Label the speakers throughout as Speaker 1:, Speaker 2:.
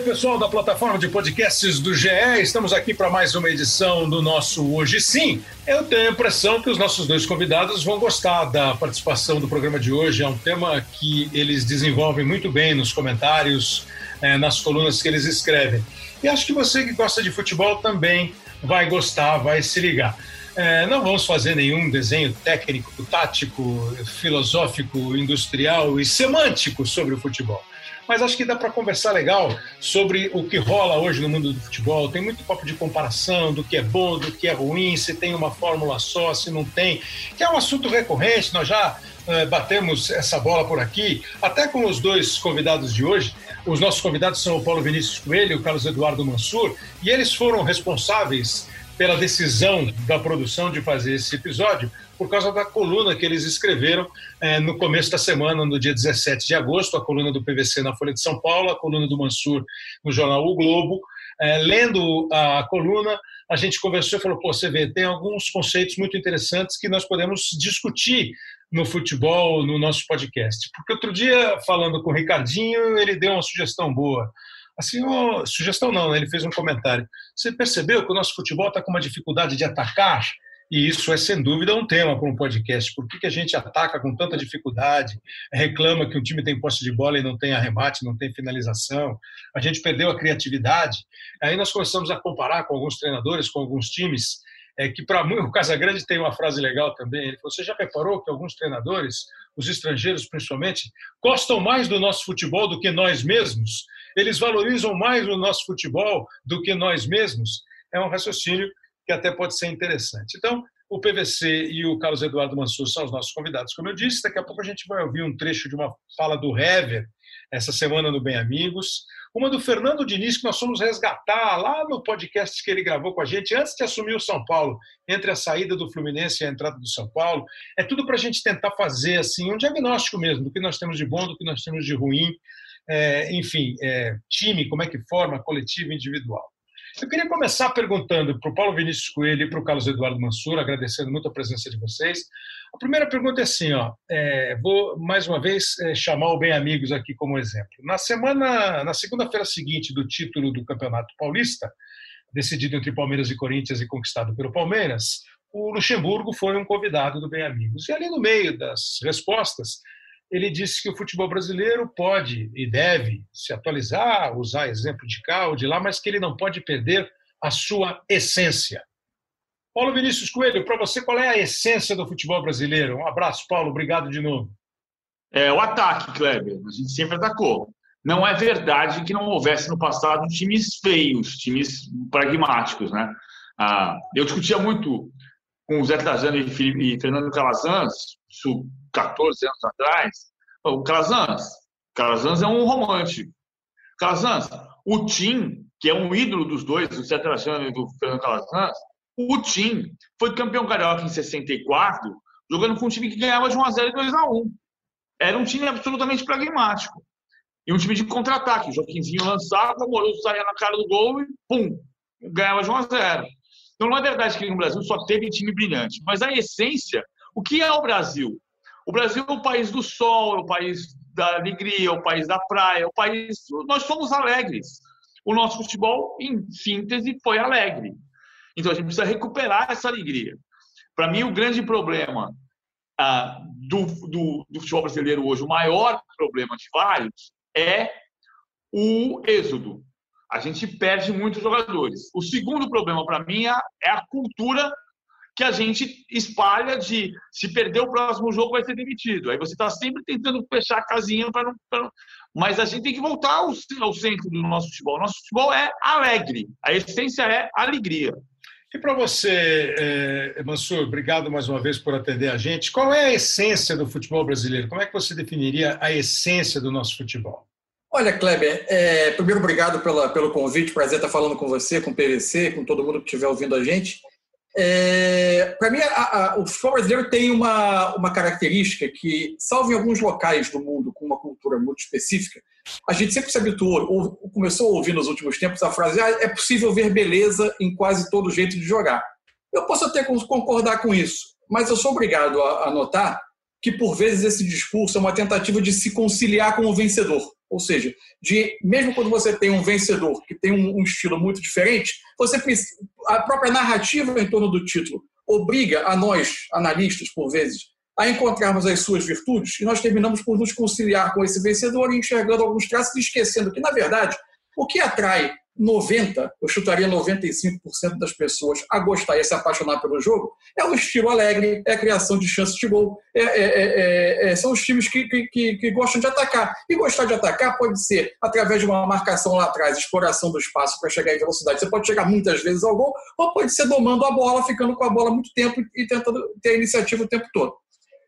Speaker 1: Aí, pessoal da plataforma de podcasts do GE. Estamos aqui para mais uma edição do nosso Hoje Sim. Eu tenho a impressão que os nossos dois convidados vão gostar da participação do programa de hoje. É um tema que eles desenvolvem muito bem nos comentários, é, nas colunas que eles escrevem. E acho que você que gosta de futebol também vai gostar, vai se ligar. É, não vamos fazer nenhum desenho técnico, tático, filosófico, industrial e semântico sobre o futebol mas acho que dá para conversar legal sobre o que rola hoje no mundo do futebol. Tem muito papo de comparação do que é bom, do que é ruim, se tem uma fórmula só, se não tem, que é um assunto recorrente. Nós já uh, batemos essa bola por aqui, até com os dois convidados de hoje. Os nossos convidados são o Paulo Vinícius Coelho e o Carlos Eduardo Mansur, e eles foram responsáveis pela decisão da produção de fazer esse episódio por causa da coluna que eles escreveram é, no começo da semana, no dia 17 de agosto, a coluna do PVC na Folha de São Paulo, a coluna do Mansur no jornal O Globo. É, lendo a coluna, a gente conversou e falou: pô, você vê, tem alguns conceitos muito interessantes que nós podemos discutir no futebol, no nosso podcast. Porque outro dia, falando com o Ricardinho, ele deu uma sugestão boa. Assim, oh, sugestão não, né? ele fez um comentário. Você percebeu que o nosso futebol está com uma dificuldade de atacar? E isso é, sem dúvida, um tema para um podcast. Por que, que a gente ataca com tanta dificuldade, reclama que um time tem posse de bola e não tem arremate, não tem finalização? A gente perdeu a criatividade. Aí nós começamos a comparar com alguns treinadores, com alguns times, é, que para o Casagrande tem uma frase legal também. Ele falou, você já reparou que alguns treinadores, os estrangeiros principalmente, gostam mais do nosso futebol do que nós mesmos? Eles valorizam mais o nosso futebol do que nós mesmos? É um raciocínio que até pode ser interessante. Então, o PVC e o Carlos Eduardo Mansur são os nossos convidados, como eu disse. Daqui a pouco a gente vai ouvir um trecho de uma fala do Hever, essa semana no Bem Amigos. Uma do Fernando Diniz, que nós fomos resgatar lá no podcast que ele gravou com a gente antes de assumir o São Paulo, entre a saída do Fluminense e a entrada do São Paulo. É tudo para a gente tentar fazer assim um diagnóstico mesmo do que nós temos de bom, do que nós temos de ruim. É, enfim, é, time, como é que forma, coletivo, individual. Eu queria começar perguntando para o Paulo Vinícius Coelho e para o Carlos Eduardo Mansur, agradecendo muito a presença de vocês. A primeira pergunta é assim, ó, é, vou mais uma vez é, chamar o Bem Amigos aqui como exemplo. Na semana, na segunda-feira seguinte do título do Campeonato Paulista, decidido entre Palmeiras e Corinthians e conquistado pelo Palmeiras, o Luxemburgo foi um convidado do Bem Amigos. E ali no meio das respostas, ele disse que o futebol brasileiro pode e deve se atualizar, usar exemplo de cá ou de lá, mas que ele não pode perder a sua essência. Paulo Vinícius Coelho, para você, qual é a essência do futebol brasileiro? Um abraço, Paulo, obrigado de novo.
Speaker 2: É o ataque, Kleber. A gente sempre atacou. Não é verdade que não houvesse no passado times feios, times pragmáticos, né? Ah, eu discutia muito com o Zé Trajano e, Fernando Calazans, 14 anos atrás, o Calazans, Calazans é um romântico. Calazans, o Tim, que é um ídolo dos dois, o Zé Trajano e do Fernando Calazans, o Tim foi campeão carioca em 64, jogando com um time que ganhava de 1x0 e 2x1. Era um time absolutamente pragmático. E um time de contra-ataque. O Joaquimzinho lançava, o Moroso saía na cara do gol e pum, ganhava de 1x0. Então não é verdade que no Brasil só teve time brilhante, mas a essência, o que é o Brasil? O Brasil é o país do sol, é o país da alegria, é o país da praia, é o país. Nós somos alegres. O nosso futebol, em síntese, foi alegre. Então a gente precisa recuperar essa alegria. Para mim, o grande problema ah, do, do, do futebol brasileiro hoje, o maior problema de vários, é o êxodo a gente perde muitos jogadores. O segundo problema para mim é, a cultura que a gente espalha de se perder o próximo jogo vai ser demitido. Aí você está sempre tentando fechar a casinha para não, pra... Mas a gente tem que voltar ao, ao centro do nosso futebol. O nosso futebol é alegre. A essência é alegria.
Speaker 1: E para você, eh, Mansur, obrigado mais uma vez por atender a gente. Qual é a essência do futebol brasileiro? Como é que você definiria a essência do nosso futebol?
Speaker 3: Olha, Kleber, é, primeiro obrigado pela, pelo convite, prazer estar falando com você, com o PVC, com todo mundo que estiver ouvindo a gente. É, Para mim, a, a, o futebol brasileiro tem uma, uma característica que, salvo em alguns locais do mundo com uma cultura muito específica, a gente sempre se habituou, ou começou a ouvir nos últimos tempos a frase ah, é possível ver beleza em quase todo jeito de jogar. Eu posso até concordar com isso, mas eu sou obrigado a, a notar que, por vezes, esse discurso é uma tentativa de se conciliar com o vencedor Ou seja, de mesmo quando você tem um vencedor que tem um, um estilo muito diferente, você a própria narrativa em torno do título obriga a nós, analistas, por vezes, a encontrarmos as suas virtudes e nós terminamos por nos conciliar com esse vencedor e enxergando alguns traços e esquecendo que, na verdade, o que atrai 90, eu chutaria 95% das pessoas a gostar e a se apaixonar pelo jogo, é o estilo alegre, é a criação de chances de gol, é, é, é, é são os times que, que, que, gostam de atacar. E gostar de atacar pode ser através de uma marcação lá atrás, exploração do espaço para chegar em velocidade. Você pode chegar muitas vezes ao gol, ou pode ser domando a bola, ficando com a bola muito tempo e tentando ter a iniciativa o tempo todo.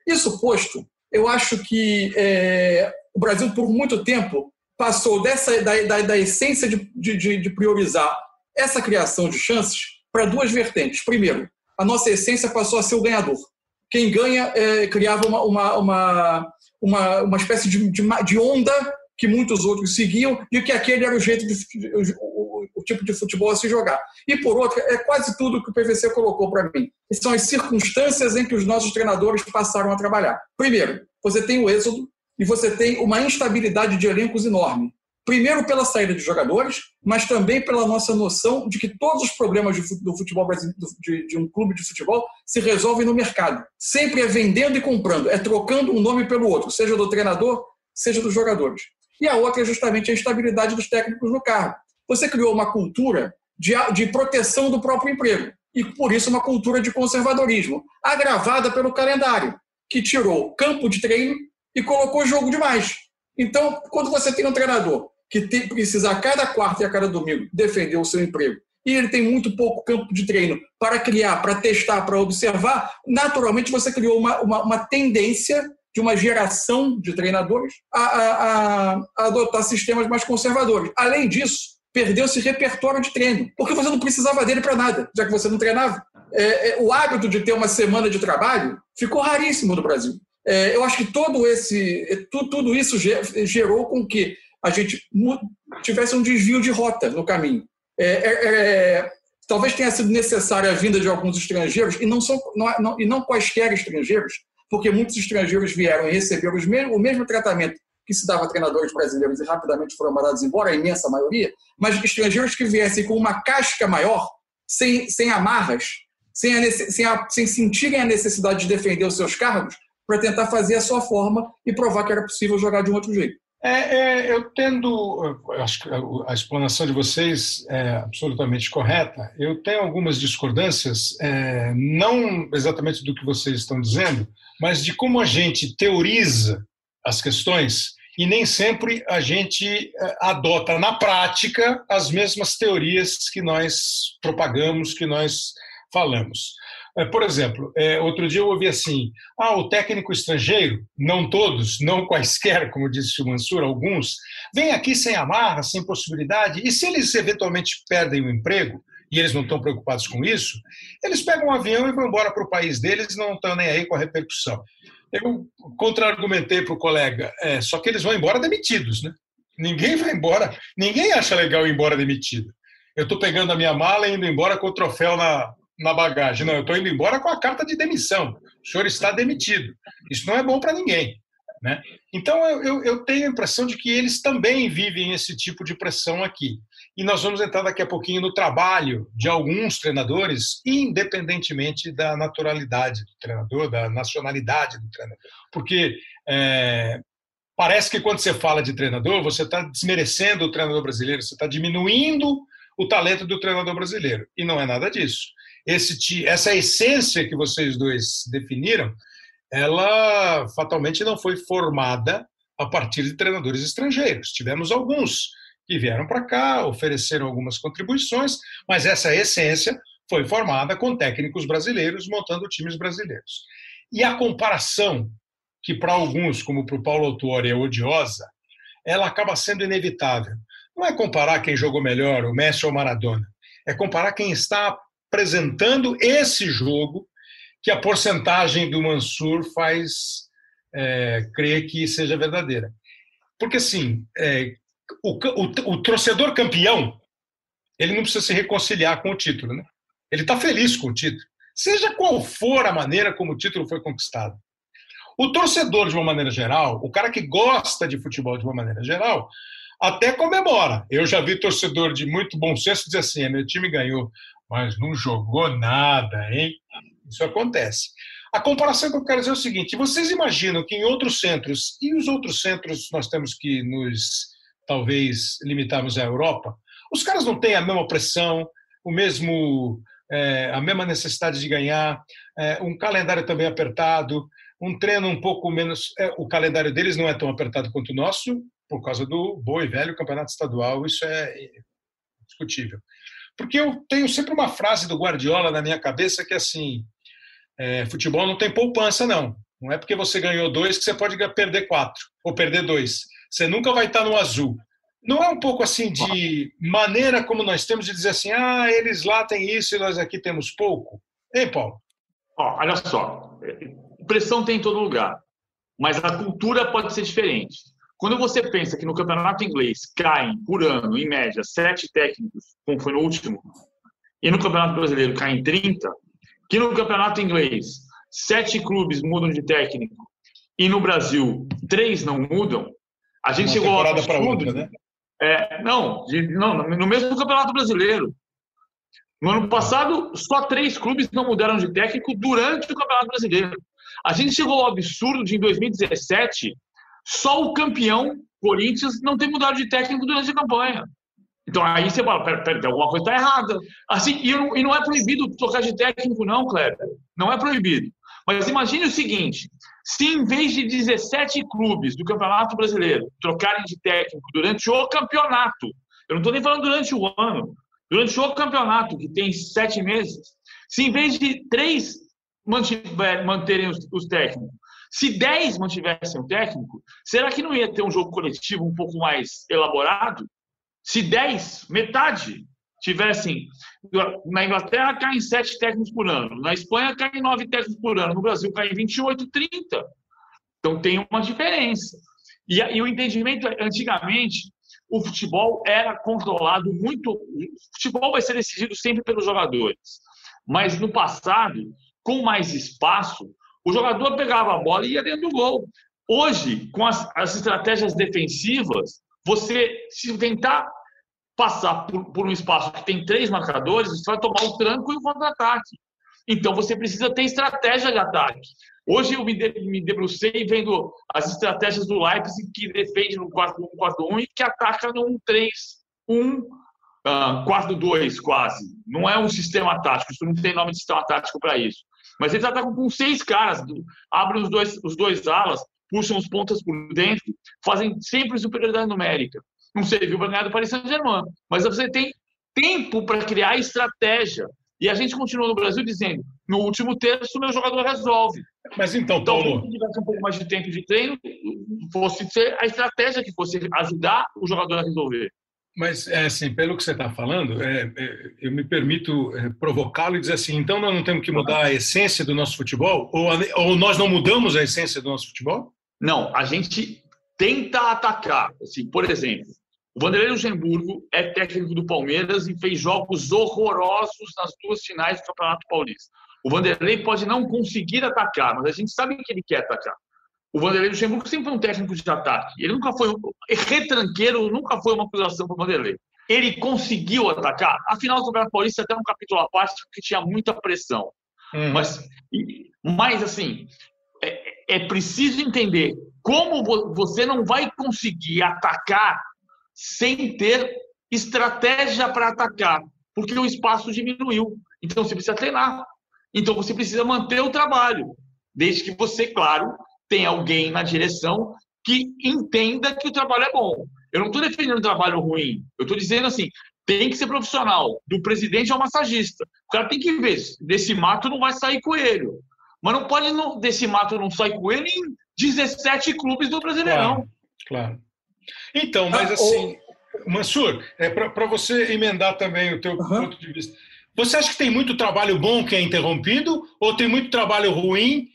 Speaker 3: Isso posto, eu acho que é, o Brasil, por muito tempo, passou dessa, da, da, da essência de, de, de priorizar essa criação de chances para duas vertentes. Primeiro, a nossa essência passou a ser o ganhador. Quem ganha é, criava uma, uma, uma, uma, uma espécie de, de, de, onda que muitos outros seguiam e que aquele era o jeito de, o, o, tipo de futebol a se jogar. E por outro, é quase tudo que o PVC colocou para mim. São as circunstâncias em que os nossos treinadores passaram a trabalhar. Primeiro, você tem o êxodo, e você tem uma instabilidade de elencos enorme. Primeiro pela saída de jogadores, mas também pela nossa noção de que todos os problemas do futebol brasileiro, de, de um clube de futebol, se resolvem no mercado. Sempre é vendendo e comprando, é trocando um nome pelo outro, seja do treinador, seja dos jogadores. E a outra é justamente a instabilidade dos técnicos no cargo. Você criou uma cultura de, de proteção do próprio emprego e, por isso, uma cultura de conservadorismo, agravada pelo calendário, que tirou campo de treino e colocou jogo demais. Então, quando você tem um treinador que tem, precisa a cada quarta e a cada domingo defender o seu emprego e ele tem muito pouco campo de treino para criar, para testar, para observar, naturalmente você criou uma, uma, uma tendência de uma geração de treinadores a, a, a, adotar sistemas mais conservadores. Além disso, perdeu-se repertório de treino, porque você não precisava dele para nada, já que você não treinava. É, é, o hábito de ter uma semana de trabalho ficou raríssimo no Brasil. É, eu acho que todo esse, tudo, tudo isso gerou com que a gente tivesse um desvio de rota no caminho. É, é, é, talvez tenha sido necessária a vinda de alguns estrangeiros, e não, são, não, não, e não quaisquer estrangeiros, porque muitos estrangeiros vieram e receberam mesmo, o mesmo tratamento que se dava a treinadores brasileiros e rapidamente foram mandados embora, a imensa maioria, mas estrangeiros que viessem com uma casca maior, sem, sem amarras, sem, a, sem, a, sem sentirem a necessidade de defender os seus cargos, para tentar fazer a sua forma e provar que era possível jogar de um outro jeito.
Speaker 1: É, é, eu tendo, acho que a explanação de vocês é absolutamente correta. Eu tenho algumas discordâncias, é, não exatamente do que vocês estão dizendo, mas de como a gente teoriza as questões e nem sempre a gente é, adota na prática as mesmas teorias que nós propagamos, que nós falamos. É, por exemplo, é, outro dia eu ouvi assim: ah, o técnico estrangeiro, não todos, não quaisquer, como disse o Mansur, alguns, vem aqui sem amarra, sem possibilidade, e se eles eventualmente perdem o emprego, e eles não estão preocupados com isso, eles pegam um avião e vão embora para o país deles não estão nem aí com a repercussão. Eu contra-argumentei para o colega, é, só que eles vão embora demitidos, né? Ninguém vai embora, ninguém acha legal ir embora demitido. Eu estou pegando a minha mala e indo embora com o troféu na, na bagagem. Não, eu estou indo embora com a carta de demissão. O senhor está demitido. Isso não é bom para ninguém. Né? Então, eu, eu, eu, tenho a impressão de que eles também vivem esse tipo de pressão aqui. E nós vamos entrar daqui a pouquinho no trabalho de alguns treinadores, independentemente da naturalidade do treinador, da nacionalidade do treinador. Porque é, parece que quando você fala de treinador, você está desmerecendo o treinador brasileiro, você está diminuindo o talento do treinador brasileiro. E não é nada disso esse, essa essência que vocês dois definiram, ela fatalmente não foi formada a partir de treinadores estrangeiros. Tivemos alguns que vieram para cá, ofereceram algumas contribuições, mas essa essência foi formada com técnicos brasileiros montando times brasileiros. E a comparação, que para alguns, como para o Paulo Autuori, é odiosa, ela acaba sendo inevitável. Não é comparar quem jogou melhor, o Messi ou o Maradona. É comparar quem está apresentando esse jogo que a porcentagem do Mansur faz é, crer que seja verdadeira. Porque, assim, é, o, o, o, torcedor campeão, ele não precisa se reconciliar com o título, né? Ele está feliz com o título, seja qual for a maneira como o título foi conquistado. O torcedor, de uma maneira geral, o cara que gosta de futebol de uma maneira geral, até comemora. Eu já vi torcedor de muito bom senso dizer assim: meu time ganhou, mas não jogou nada, hein? Isso acontece. A comparação que eu quero dizer é o seguinte: vocês imaginam que em outros centros, e os outros centros nós temos que nos, talvez, limitarmos à Europa, os caras não têm a mesma pressão, o mesmo, é, a mesma necessidade de ganhar, é, um calendário também apertado, um treino um pouco menos. É, o calendário deles não é tão apertado quanto o nosso, por causa do bom e velho campeonato estadual, isso é discutível. Porque eu tenho sempre uma frase do Guardiola na minha cabeça que é assim: é, futebol não tem poupança, não. Não é porque você ganhou dois que você pode perder quatro ou perder dois. Você nunca vai estar no azul. Não é um pouco assim de maneira como nós temos de dizer assim, ah, eles lá têm isso e nós aqui temos pouco? Hein, Paulo?
Speaker 2: Olha só, pressão tem em todo lugar, mas a cultura pode ser diferente. Quando você pensa que no campeonato inglês caem por ano, em média, sete técnicos, como foi no último, e no campeonato brasileiro caem 30, que no campeonato inglês sete clubes mudam de técnico e no Brasil três não mudam, a gente Uma chegou
Speaker 1: a para outra, né?
Speaker 2: É, não, de, não, no mesmo campeonato brasileiro. No ano passado, só três clubes não mudaram de técnico durante o campeonato brasileiro. A gente chegou ao absurdo de, em 2017, só o campeão, Corinthians, não ter mudado de técnico durante a campanha. Então aí você fala, pera, pera, alguma coisa está errada. Assim, e não, e não, é proibido trocar de técnico, não, Kleber. Não é proibido. Mas imagine o seguinte: se em vez de 17 clubes do Campeonato Brasileiro trocarem de técnico durante o campeonato, eu não estou nem falando durante o ano, durante o campeonato, que tem sete meses, se em vez de três mantiver, manterem os, os técnicos, se 10 mantivessem o técnico, será que não ia ter um jogo coletivo um pouco mais elaborado? Se 10, metade, tivessem. Na Inglaterra caem 7 técnicos por ano, na Espanha caem 9 técnicos por ano, no Brasil caem 28, 30. Então tem uma diferença. E, e o entendimento, antigamente, o futebol era controlado muito. O futebol vai ser decidido sempre pelos jogadores. Mas no passado, com mais espaço, o jogador pegava a bola e ia dentro do gol. Hoje, com as, as estratégias defensivas, você, se tentar passar por, por, um espaço que tem três marcadores, você vai tomar o tranco e o contra-ataque. Então, você precisa ter estratégia de ataque. Hoje eu me, de, me debrucei vendo as estratégias do Leipzig que defende no 4-1-4-1 e que ataca no 1-3-1, uh, 4-2 quase. Não é um sistema tático, isso não tem nome de sistema tático para isso. Mas eles atacam com seis caras, abrem os dois, os dois alas, puxam os pontas por dentro, fazem sempre superioridade numérica. Não serviu para ganhar do Paris Saint-Germain, mas você tem tempo para criar estratégia. E a gente continua no Brasil dizendo: no último terço, meu jogador resolve.
Speaker 1: Mas então, então Paulo.
Speaker 2: Se tivesse um pouco mais de tempo de treino, fosse ser a estratégia que fosse ajudar o jogador a resolver.
Speaker 1: Mas, é, assim, pelo que você está falando, é, é, eu me permito é, provocá-lo e dizer assim: então nós não temos que mudar a essência do nosso futebol? Ou, ou nós não mudamos a essência do nosso futebol?
Speaker 2: Não, a gente tenta atacar. Assim, por exemplo, o Vanderlei Luxemburgo é técnico do Palmeiras e fez jogos horrorosos nas duas finais do Campeonato Paulista. O Vanderlei pode não conseguir atacar, mas a gente sabe que ele quer atacar. O Vanderlei Luxemburgo sempre foi um técnico de ataque. Ele nunca foi um retranqueiro, nunca foi uma acusação para o Vanderlei. Ele conseguiu atacar. A final do Campeonato Paulista até um capítulo à parte, porque tinha muita pressão. Hum. Mas, mas, assim, é, é preciso entender como você não vai conseguir atacar sem ter estratégia para atacar, porque o espaço diminuiu. Então você precisa treinar. Então você precisa manter o trabalho, desde que você, claro, tem alguém na direção que entenda que o trabalho é bom. Eu não estou defendendo o trabalho ruim. Eu estou dizendo assim, tem que ser profissional, do presidente ao massagista. O cara tem que ver, desse mato não vai sair coelho. Mas não pode, não, desse mato não sair coelho em 17 clubes do Brasileirão.
Speaker 1: Claro. claro. Então, mas ah, assim, Mansur, é para você emendar também o teu uhum. ponto de vista. Você acha que tem muito trabalho bom que é interrompido ou tem muito trabalho ruim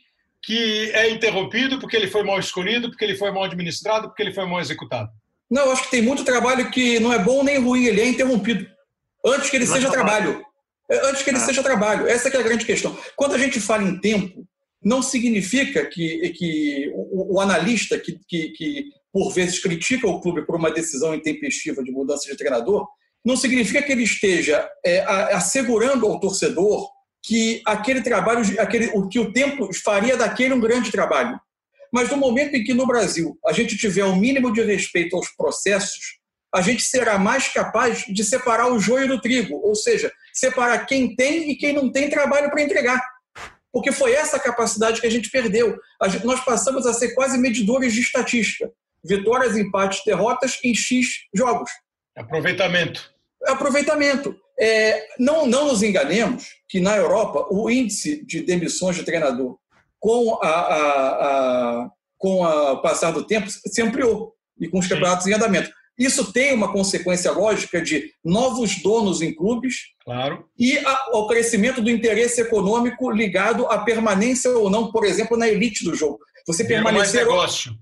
Speaker 1: que é interrompido porque ele foi mal escolhido, porque ele foi mal administrado, porque ele foi mal executado?
Speaker 3: Não, eu acho que tem muito trabalho que não é bom nem ruim, ele é interrompido. Antes que ele não seja trabalho. trabalho. É, antes que ele ah. seja trabalho. Essa é a grande questão. Quando a gente fala em tempo, não significa que, que o, o analista que, que, que, por vezes, critica o clube por uma decisão intempestiva de mudança de treinador, não significa que ele esteja é, assegurando ao torcedor que aquele trabalho, aquele, o que o tempo faria daquele um grande trabalho. Mas no momento em que no Brasil a gente tiver um mínimo de respeito aos processos, a gente será mais capaz de separar o joio do trigo, ou seja, separar quem tem e quem não tem trabalho para entregar. Porque foi essa capacidade que a gente perdeu. nós passamos a ser quase medidores de estatística. Vitórias, empates, derrotas em X jogos.
Speaker 1: Aproveitamento.
Speaker 3: Aproveitamento. É, não, não nos enganemos que na Europa o índice de demissões de treinador com a, a, a com o passar do tempo se ampliou e com os campeonatos Sim. em andamento. Isso tem uma consequência lógica de novos donos em clubes
Speaker 1: claro.
Speaker 3: e ao crescimento do interesse econômico ligado à permanência ou não, por exemplo, na elite do jogo. Você permanecer,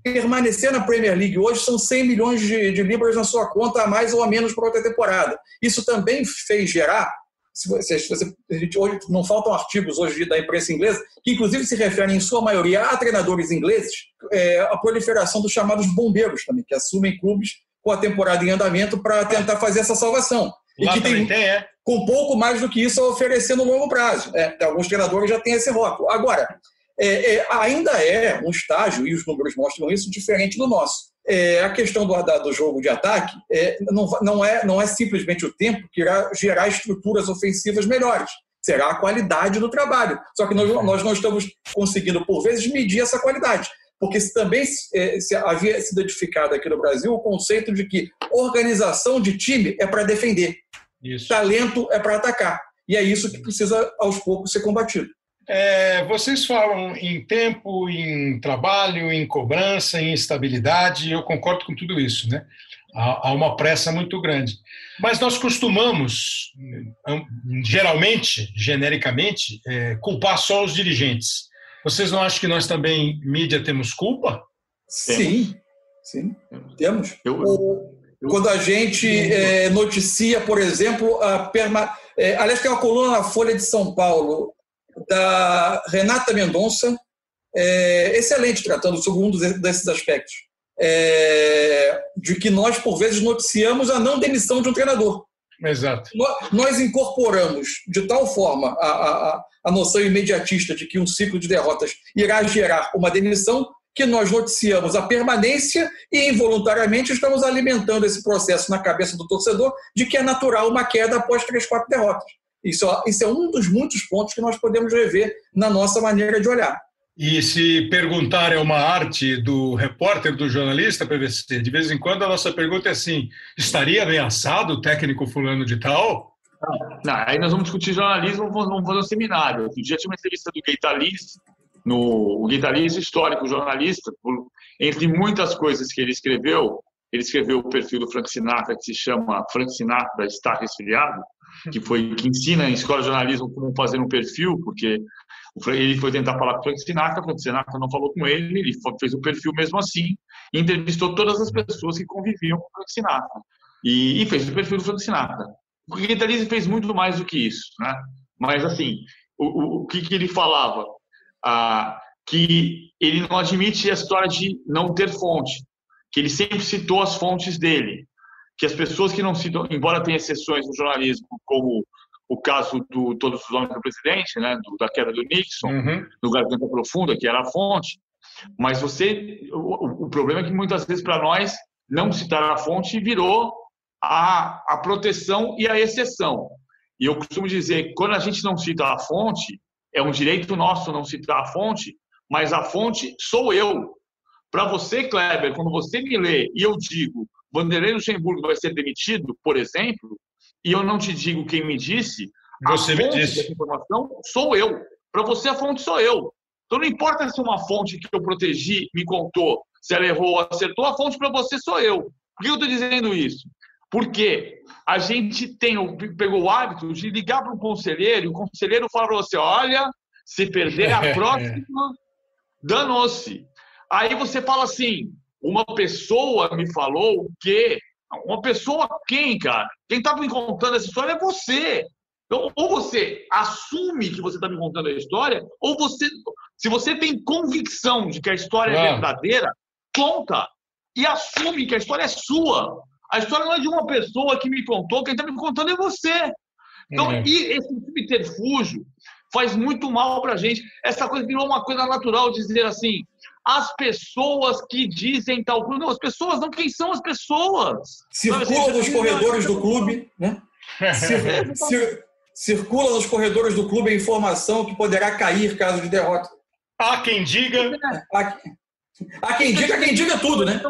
Speaker 3: permanecer na Premier League hoje são 100 milhões de, de libras na sua conta, a mais ou a menos para outra temporada. Isso também fez gerar se você, se você, hoje não faltam artigos hoje da imprensa inglesa que inclusive se referem em sua maioria a treinadores ingleses é, a proliferação dos chamados bombeiros também que assumem clubes com a temporada em andamento para tentar fazer essa salvação.
Speaker 1: Lá
Speaker 3: e que
Speaker 1: tem, tem é.
Speaker 3: com pouco mais do que isso a oferecer no longo prazo. É, alguns treinadores já têm esse rótulo. Agora, é, é, ainda é um estágio, e os números mostram isso, diferente do nosso. É, a questão do, do jogo de ataque é, não, não, é, não é simplesmente o tempo que irá gerar estruturas ofensivas melhores. Será a qualidade do trabalho. Só que nós, nós não estamos conseguindo, por vezes, medir essa qualidade porque também é, se havia sido edificado aqui no Brasil o conceito de que organização de time é para defender, isso. talento é para atacar. E é isso que precisa, aos poucos, ser combatido.
Speaker 1: É, vocês falam em tempo, em trabalho, em cobrança, em estabilidade, eu concordo com tudo isso, né? Há, há uma pressa muito grande. Mas nós costumamos, geralmente, genericamente, é, culpar só os dirigentes. Vocês não acham que nós também, mídia, temos culpa?
Speaker 3: Sim, sim, temos. Eu, eu, Quando a gente é, noticia, por exemplo, a perma... É, aliás, tem uma coluna na Folha de São Paulo da Renata Mendonça, é, excelente, tratando sobre um desses aspectos. É, de que nós, por vezes, noticiamos a não demissão de um treinador.
Speaker 1: Exato.
Speaker 3: Nós incorporamos de tal forma a, a, a noção imediatista de que um ciclo de derrotas irá gerar uma demissão que nós noticiamos a permanência e involuntariamente estamos alimentando esse processo na cabeça do torcedor de que é natural uma queda após três, quatro derrotas. Isso, isso é um dos muitos pontos que nós podemos rever na nossa maneira de olhar.
Speaker 1: E se perguntar é uma arte do repórter, do jornalista, PVC, de vez em quando a nossa pergunta é assim: estaria ameaçado o técnico fulano de tal?
Speaker 2: Não, aí nós vamos discutir jornalismo, vamos fazer um seminário. Outro dia tinha uma entrevista do Gaitaliz, no o Gaitaliz histórico, jornalista, por, entre muitas coisas que ele escreveu, ele escreveu o perfil do Frank Sinatra, que se chama Frank Sinatra está resfriado, que foi que ensina em escola de jornalismo como fazer um perfil, porque ele foi tentar falar com o Frank Sinatra, o Sinatra não falou com ele, ele fez o perfil mesmo assim, e entrevistou todas as pessoas que conviviam com o Frank Sinatra. E, e fez o perfil do Frank Sinatra. O Guitarese fez muito mais do que isso, né? Mas, assim, o, o, o que, que ele falava? Ah, que ele não admite a história de não ter fonte, que ele sempre citou as fontes dele, que as pessoas que não citam, embora tenha exceções no jornalismo, como o caso do Todos os Homens do Presidente, né, do, da queda do Nixon, uhum. do Garganta Profunda, que era a fonte, mas você, o, o problema é que muitas vezes para nós não citar a fonte virou a, a proteção e a exceção. E eu costumo dizer que quando a gente não cita a fonte, é um direito nosso não citar a fonte, mas a fonte sou eu. Para você, Kleber, quando você me lê e eu digo Vanderlei Luxemburgo vai ser demitido, por exemplo, e eu não te digo quem me disse,
Speaker 1: você
Speaker 2: a
Speaker 1: fonte
Speaker 2: me disse. dessa informação sou eu. Para você, a fonte sou eu. Então, não importa se uma fonte que eu protegi me contou, se ela errou ou acertou, a fonte para você sou eu. Por que eu estou dizendo isso? Porque a gente tem, pegou o hábito de ligar para um conselheiro e o conselheiro fala para você: olha, se perder a próxima, danou-se. Aí você fala assim: uma pessoa me falou que. Uma pessoa quem, cara? Quem estava me contando essa história é você. Então, ou você assume que você está me contando a história, ou você, se você tem convicção de que a história é verdadeira, conta e assume que a história é sua. A história não é de uma pessoa que me contou, quem está me contando é você. Então, é. e esse subterfúgio faz muito mal para a gente. Essa coisa virou uma coisa natural dizer assim: as pessoas que dizem tal coisa. Não, as pessoas não, quem são as pessoas?
Speaker 3: Circula nos corredores do clube, né? Cir cir circula nos corredores do clube a informação que poderá cair caso de derrota.
Speaker 1: Há quem diga.
Speaker 3: Há, há quem diga, quem diga tudo, né?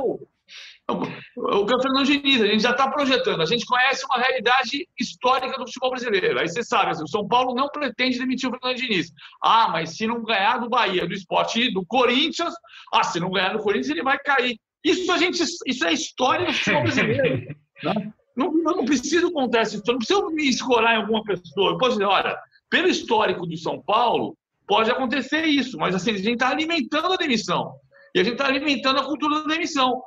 Speaker 2: O Fernando Diniz, a gente já está projetando, a gente conhece uma realidade histórica do futebol brasileiro. Aí você sabe, assim, o São Paulo não pretende demitir o Fernando Diniz. Ah, mas se não ganhar do Bahia, do esporte do Corinthians, ah, se não ganhar do Corinthians, ele vai cair. Isso a gente, isso é história do futebol brasileiro. Né? Não, não preciso contar essa história, não preciso me escorar em alguma pessoa. Eu posso dizer, olha, pelo histórico do São Paulo, pode acontecer isso, mas assim, a gente está alimentando a demissão. E a gente está alimentando a cultura da demissão.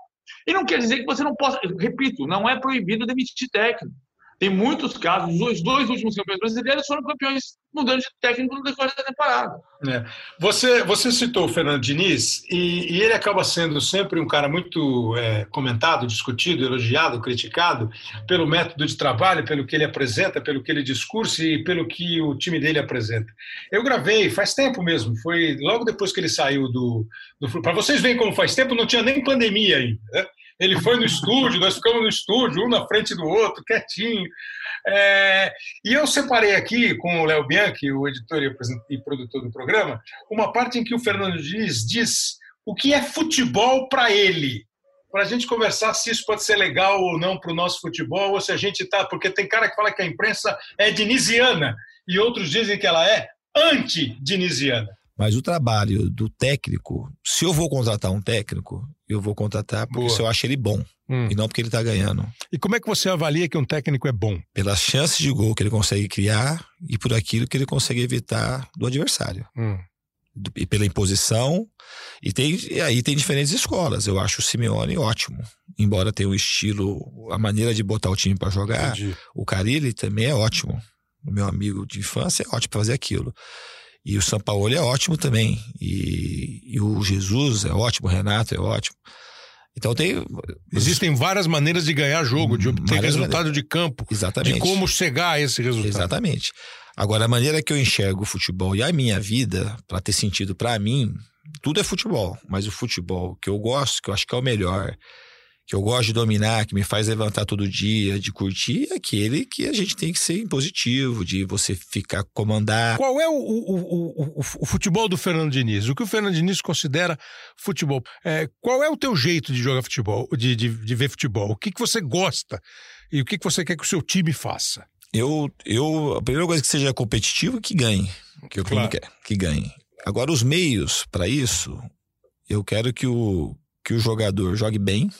Speaker 2: E não quer dizer que você não possa. Repito, não é proibido demitir técnico. Tem muitos casos, os dois últimos campeões brasileiros foram campeões mudando de técnico no decorrer da temporada.
Speaker 1: É. Você, você citou o Fernando Diniz e, e, ele acaba sendo sempre um cara muito é, comentado, discutido, elogiado, criticado pelo método de trabalho, pelo que ele apresenta, pelo que ele discursa e pelo que o time dele apresenta. Eu gravei faz tempo mesmo, foi logo depois que ele saiu do. do Para vocês verem como faz tempo, não tinha nem pandemia ainda. Né? Ele foi no estúdio, nós ficamos no estúdio, um na frente do outro, quietinho. É, e eu separei aqui com o Léo Bianchi, o editor e produtor do programa, uma parte em que o Fernando Diniz diz o que é futebol para ele. Para a gente conversar se isso pode ser legal ou não para o nosso futebol, ou se a gente está. Porque tem cara que fala que a imprensa é dinisiana e outros dizem que ela é anti-dinisiana.
Speaker 4: Mas o trabalho do técnico, se eu vou contratar um técnico, eu vou contratar porque Boa. se eu acho ele bom. Hum. E não porque ele está ganhando.
Speaker 1: E como é que você avalia que um técnico é bom?
Speaker 4: Pelas chances de gol que ele consegue criar e por aquilo que ele consegue evitar do adversário. Hum. E pela imposição. E, tem, e aí tem diferentes escolas. Eu acho o Simeone ótimo. Embora tenha o estilo, a maneira de botar o time para jogar. Entendi. O Carilli também é ótimo. O meu amigo de infância é ótimo para fazer aquilo. E o São Paulo é ótimo também. E, e o Jesus é ótimo, o Renato é ótimo. Então tem.
Speaker 1: Existem várias maneiras de ganhar jogo, de obter resultado maneiras. de campo.
Speaker 4: Exatamente.
Speaker 1: De como chegar a esse resultado.
Speaker 4: Exatamente. Agora, a maneira que eu enxergo o futebol e a minha vida, para ter sentido para mim, tudo é futebol. Mas o futebol que eu gosto, que eu acho que é o melhor, que eu gosto de dominar, que me faz levantar todo dia, de curtir, é aquele que a gente tem que ser impositivo, de você ficar comandar.
Speaker 1: Qual é o, o, o, o futebol do Fernando Diniz? O que o Fernando Diniz considera futebol? É, qual é o teu jeito de jogar futebol, de, de, de ver futebol? O que, que você gosta e o que, que você quer que o seu time faça?
Speaker 4: Eu, eu, a primeira coisa é que seja competitivo, que ganhe. Que eu claro. quer, que ganhe. Agora, os meios para isso, eu quero que o, que o jogador jogue bem,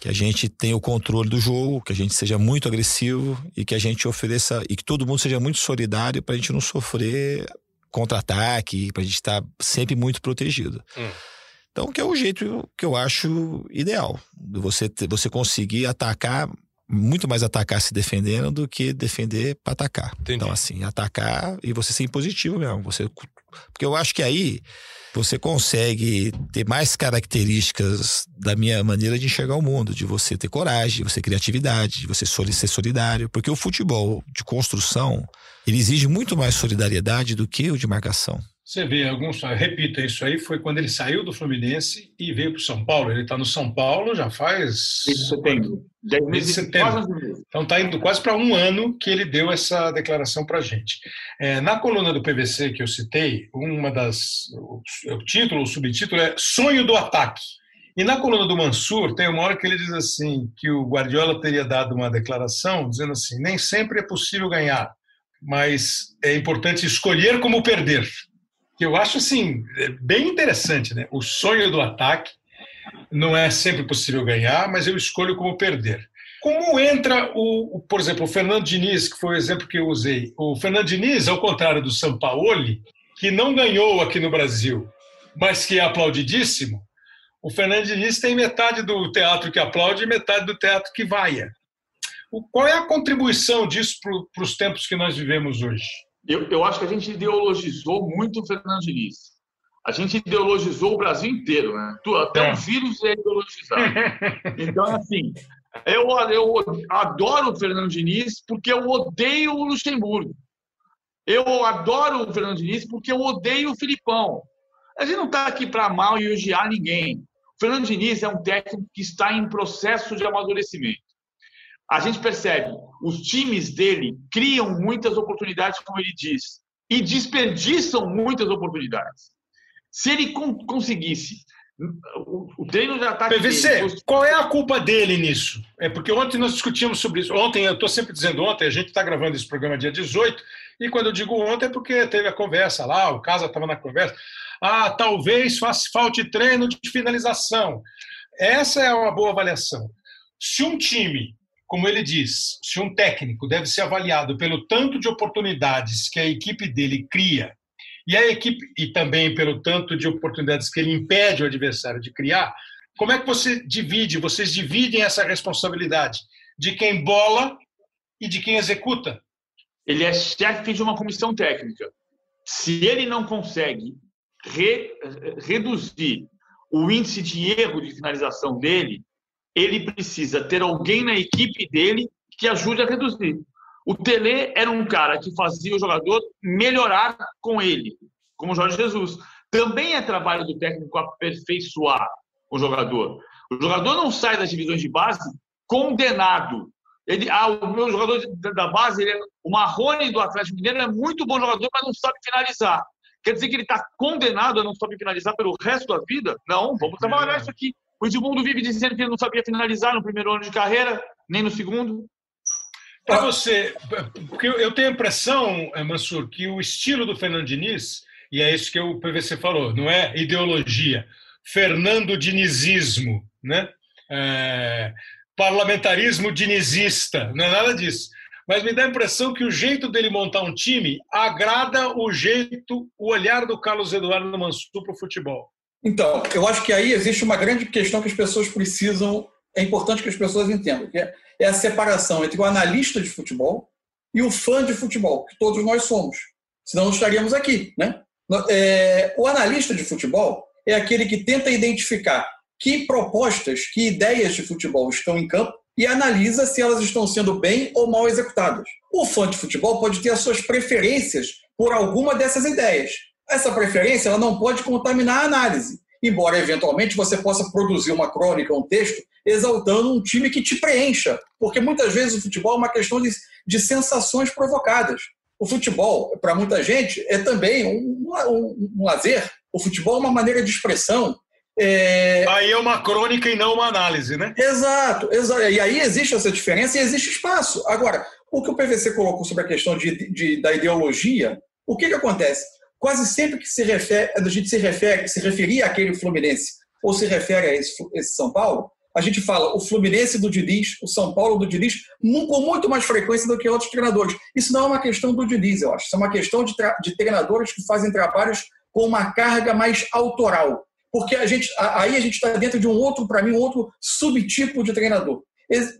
Speaker 4: que a gente tenha o controle do jogo, que a gente seja muito agressivo e que a gente ofereça e que todo mundo seja muito solidário para a gente não sofrer contra-ataque, para a gente estar tá sempre muito protegido. Hum. Então, que é o jeito que eu acho ideal, de você você conseguir atacar muito mais atacar se defendendo do que defender para atacar. Entendi. Então, assim, atacar e você ser impositivo mesmo. Você, porque eu acho que aí você consegue ter mais características da minha maneira de enxergar o mundo, de você ter coragem, de você ter criatividade, de você ser solidário, porque o futebol de construção, ele exige muito mais solidariedade do que o de marcação.
Speaker 1: Você vê, alguns, repita, isso aí foi quando ele saiu do Fluminense e veio para o São Paulo. Ele está no São Paulo já faz.
Speaker 2: Desde setembro.
Speaker 1: Desde setembro. Então está indo quase para um ano que ele deu essa declaração para a gente. É, na coluna do PVC que eu citei, uma das. O, o título, o subtítulo é Sonho do Ataque. E na coluna do Mansur tem uma hora que ele diz assim que o Guardiola teria dado uma declaração dizendo assim: nem sempre é possível ganhar, mas é importante escolher como perder que eu acho assim é bem interessante, né? O sonho do ataque não é sempre possível ganhar, mas eu escolho como perder. Como entra o, por exemplo, o Fernando Diniz, que foi o exemplo que eu usei. O Fernando Diniz, ao contrário do Sampaoli, que não ganhou aqui no Brasil, mas que é aplaudidíssimo, o Fernando Diniz tem metade do teatro que aplaude e metade do teatro que vaia. Qual é a contribuição disso para os tempos que nós vivemos hoje?
Speaker 2: Eu, eu acho que a gente ideologizou muito o Fernando Diniz. A gente ideologizou o Brasil inteiro, né? Até é. o vírus é ideologizado. Então, assim, eu, eu adoro o Fernando Diniz porque eu odeio o Luxemburgo. Eu adoro o Fernando Diniz porque eu odeio o Filipão. A gente não está aqui para mal e elogiar ninguém. O Fernando Diniz é um técnico que está em processo de amadurecimento. A gente percebe, os times dele criam muitas oportunidades, como ele diz, e desperdiçam muitas oportunidades. Se ele conseguisse o, treino de ataque.
Speaker 1: PVC, dele, qual é a culpa dele nisso? É porque ontem nós discutimos sobre isso. Ontem, eu estou sempre dizendo ontem, a gente está gravando esse programa dia 18, e quando eu digo ontem é porque teve a conversa lá, o Casa estava na conversa. Ah, talvez faça, falte treino de finalização. Essa é uma boa avaliação. Se um time, como ele diz, se um técnico deve ser avaliado pelo tanto de oportunidades que a equipe dele cria e a equipe e também pelo tanto de oportunidades que ele impede o adversário de criar, como é que você divide? Vocês dividem essa responsabilidade de quem bola e de quem executa?
Speaker 2: Ele é chefe de uma comissão técnica. Se ele não consegue re, reduzir o índice de erro de finalização dele, ele precisa ter alguém na equipe dele que ajude a reduzir. O Tele era um cara que fazia o jogador melhorar com ele, como o Jorge Jesus. Também é trabalho do técnico aperfeiçoar o jogador. O jogador não sai das divisões de base condenado. Ele, ah, o meu jogador da base, ele é, o Marrone do Atlético Mineiro é muito bom jogador, mas não sabe finalizar. Quer dizer que ele está condenado a não saber finalizar pelo resto da vida? Não, vamos trabalhar isso aqui. O Edmundo vive dizendo que ele não sabia finalizar no primeiro ano de carreira, nem no segundo.
Speaker 1: Para você, porque eu tenho a impressão, eh, Mansur, que o estilo do Fernando Diniz, e é isso que o PVC falou, não é ideologia, Fernando Dinizismo, né? É, parlamentarismo dinizista, não é nada disso mas me dá a impressão que o jeito dele montar um time agrada o jeito, o olhar do Carlos Eduardo Mansur para o futebol.
Speaker 3: Então, eu acho que aí existe uma grande questão que as pessoas precisam, é importante que as pessoas entendam, que é, é a separação entre o analista de futebol e o fã de futebol, que todos nós somos. Senão não estaríamos aqui, né? É, o analista de futebol é aquele que tenta identificar que propostas, que ideias de futebol estão em campo e analisa se elas estão sendo bem ou mal executadas. O fã de futebol pode ter as suas preferências por alguma dessas ideias. Essa preferência ela não pode contaminar a análise, embora eventualmente você possa produzir uma crônica, um texto, exaltando um time que te preencha, porque muitas vezes o futebol é uma questão de, de sensações provocadas. O futebol, para muita gente, é também um, um, um lazer. O futebol é uma maneira de expressão,
Speaker 1: é... Aí é uma crônica e não uma análise, né?
Speaker 3: Exato, exato. E aí existe essa diferença e existe espaço. Agora, o que o PVC colocou sobre a questão de, de da ideologia, o que, que acontece? Quase sempre que se refere, a gente se refere, se referia àquele Fluminense ou se refere a esse, esse São Paulo, a gente fala o Fluminense do Diniz, o São Paulo do Diniz, com muito mais frequência do que outros treinadores. Isso não é uma questão do Diniz, eu acho. Isso é uma questão de, de treinadores que fazem trabalhos com uma carga mais autoral porque a gente, aí a gente está dentro de um outro, para mim, um outro subtipo de treinador.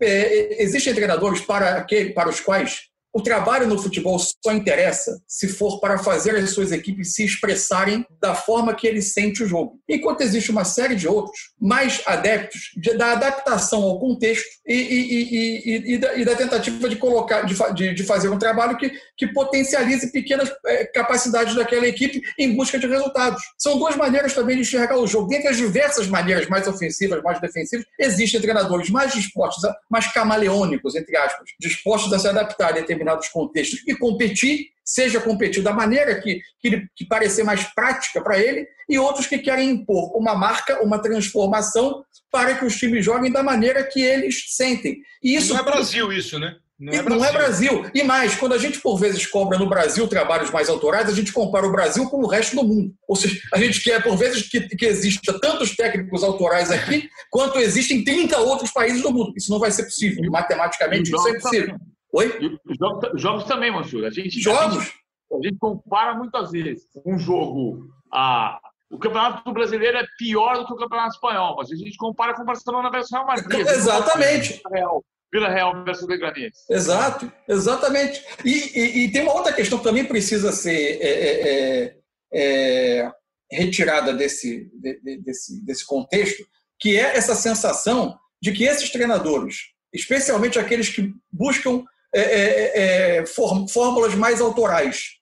Speaker 3: É, existem treinadores para, para os quais o trabalho no futebol só interessa se for para fazer as suas equipes se expressarem da forma que ele sente o jogo. Enquanto existe uma série de outros mais adeptos de, da adaptação ao contexto e, e, e, e da, da, tentativa de colocar, de, de, fazer um trabalho que, que potencialize pequenas é, capacidades daquela equipe em busca de resultados. São duas maneiras também de enxergar o jogo. Dentre as diversas maneiras mais ofensivas, mais defensivas, existem treinadores mais dispostos, a, mais camaleônicos, entre aspas, dispostos a se adaptar a determinados determinados contextos e competir, seja competir da maneira que, que, que parecer mais prática para ele, e outros que querem impor uma marca, uma transformação para que os times joguem da maneira que eles sentem.
Speaker 1: E isso não é Brasil isso, né?
Speaker 3: Não é, não é, Brasil. E mais, quando a gente por vezes cobra no Brasil trabalhos mais autorais, a gente compara o Brasil com o resto do mundo. Ou seja, a gente quer por vezes que, que exista tantos técnicos autorais aqui quanto existem 30 outros países do mundo. Isso não vai ser possível. Matematicamente, isso é impossível.
Speaker 2: Oi? Jogos, jogos, também, Mansur. A gente,
Speaker 3: jogos?
Speaker 2: A gente, a gente, compara muitas vezes um jogo. A, o Campeonato Brasileiro é pior do que o Campeonato Espanhol, mas a gente compara com o Barcelona versus Real Madrid.
Speaker 3: Exatamente.
Speaker 2: Real. Vila Real versus Leganés.
Speaker 3: Exato, exatamente. E, e, e, tem uma outra questão que também precisa ser é, é, é, é retirada desse, de, desse, desse contexto, que é essa sensação de que esses treinadores, especialmente aqueles que buscam é, é, fórmulas mais autorais,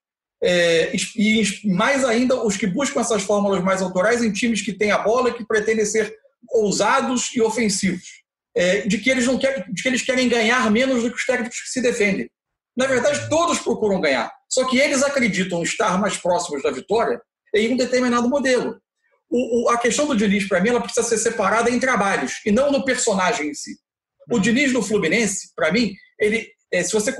Speaker 3: e mais ainda os que buscam essas fórmulas mais autorais em times que têm a bola e que pretendem ser ousados e ofensivos é, de, que eles não querem, de que eles querem ganhar menos do que os técnicos que se defendem. Na verdade, todos procuram ganhar, só que eles acreditam estar mais próximos da vitória em um determinado modelo. O, o, a questão do Diniz, para mim, ela precisa ser separada em trabalhos e não no personagem em si. O Diniz no Fluminense, para mim, ele, é, se você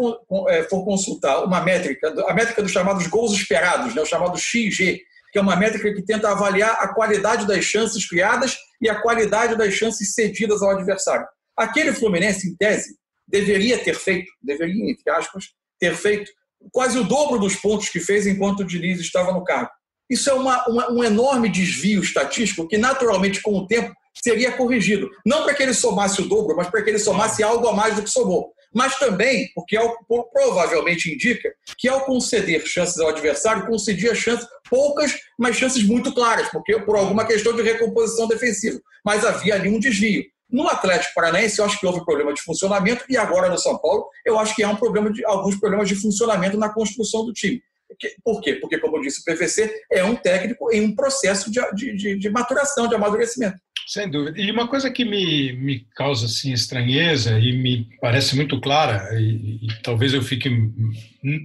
Speaker 3: é, for consultar uma métrica, a métrica dos chamados gols esperados, né, o chamado XG, que é uma métrica que tenta avaliar a qualidade das chances criadas e a qualidade das chances cedidas ao adversário. Aquele Fluminense, em tese, deveria ter feito, deveria, entre aspas, ter feito quase o dobro dos pontos que fez enquanto o Diniz estava no cargo. Isso é uma, uma, um enorme desvio estatístico que, naturalmente, com o tempo, seria corrigido. Não para que ele somasse o dobro, mas para que ele somasse algo a mais do que somou mas também, porque ao, provavelmente indica, que ao conceder chances ao adversário, concedia chances, poucas, mas chances muito claras, porque por alguma questão de recomposição defensiva. Mas havia ali um desvio. No Atlético Paranaense, eu acho que houve problema de funcionamento, e agora no São Paulo, eu acho que há um problema de, alguns problemas de funcionamento na construção do time. Por quê? Porque, como disse o PVC, é um técnico em um processo de, de, de maturação, de amadurecimento.
Speaker 1: Sem dúvida. E uma coisa que me, me causa assim, estranheza e me parece muito clara, e, e talvez eu fique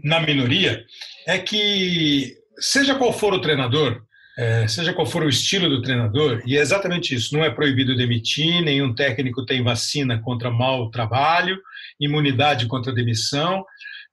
Speaker 1: na minoria, é que, seja qual for o treinador, é, seja qual for o estilo do treinador, e é exatamente isso: não é proibido demitir, nenhum técnico tem vacina contra mau trabalho, imunidade contra demissão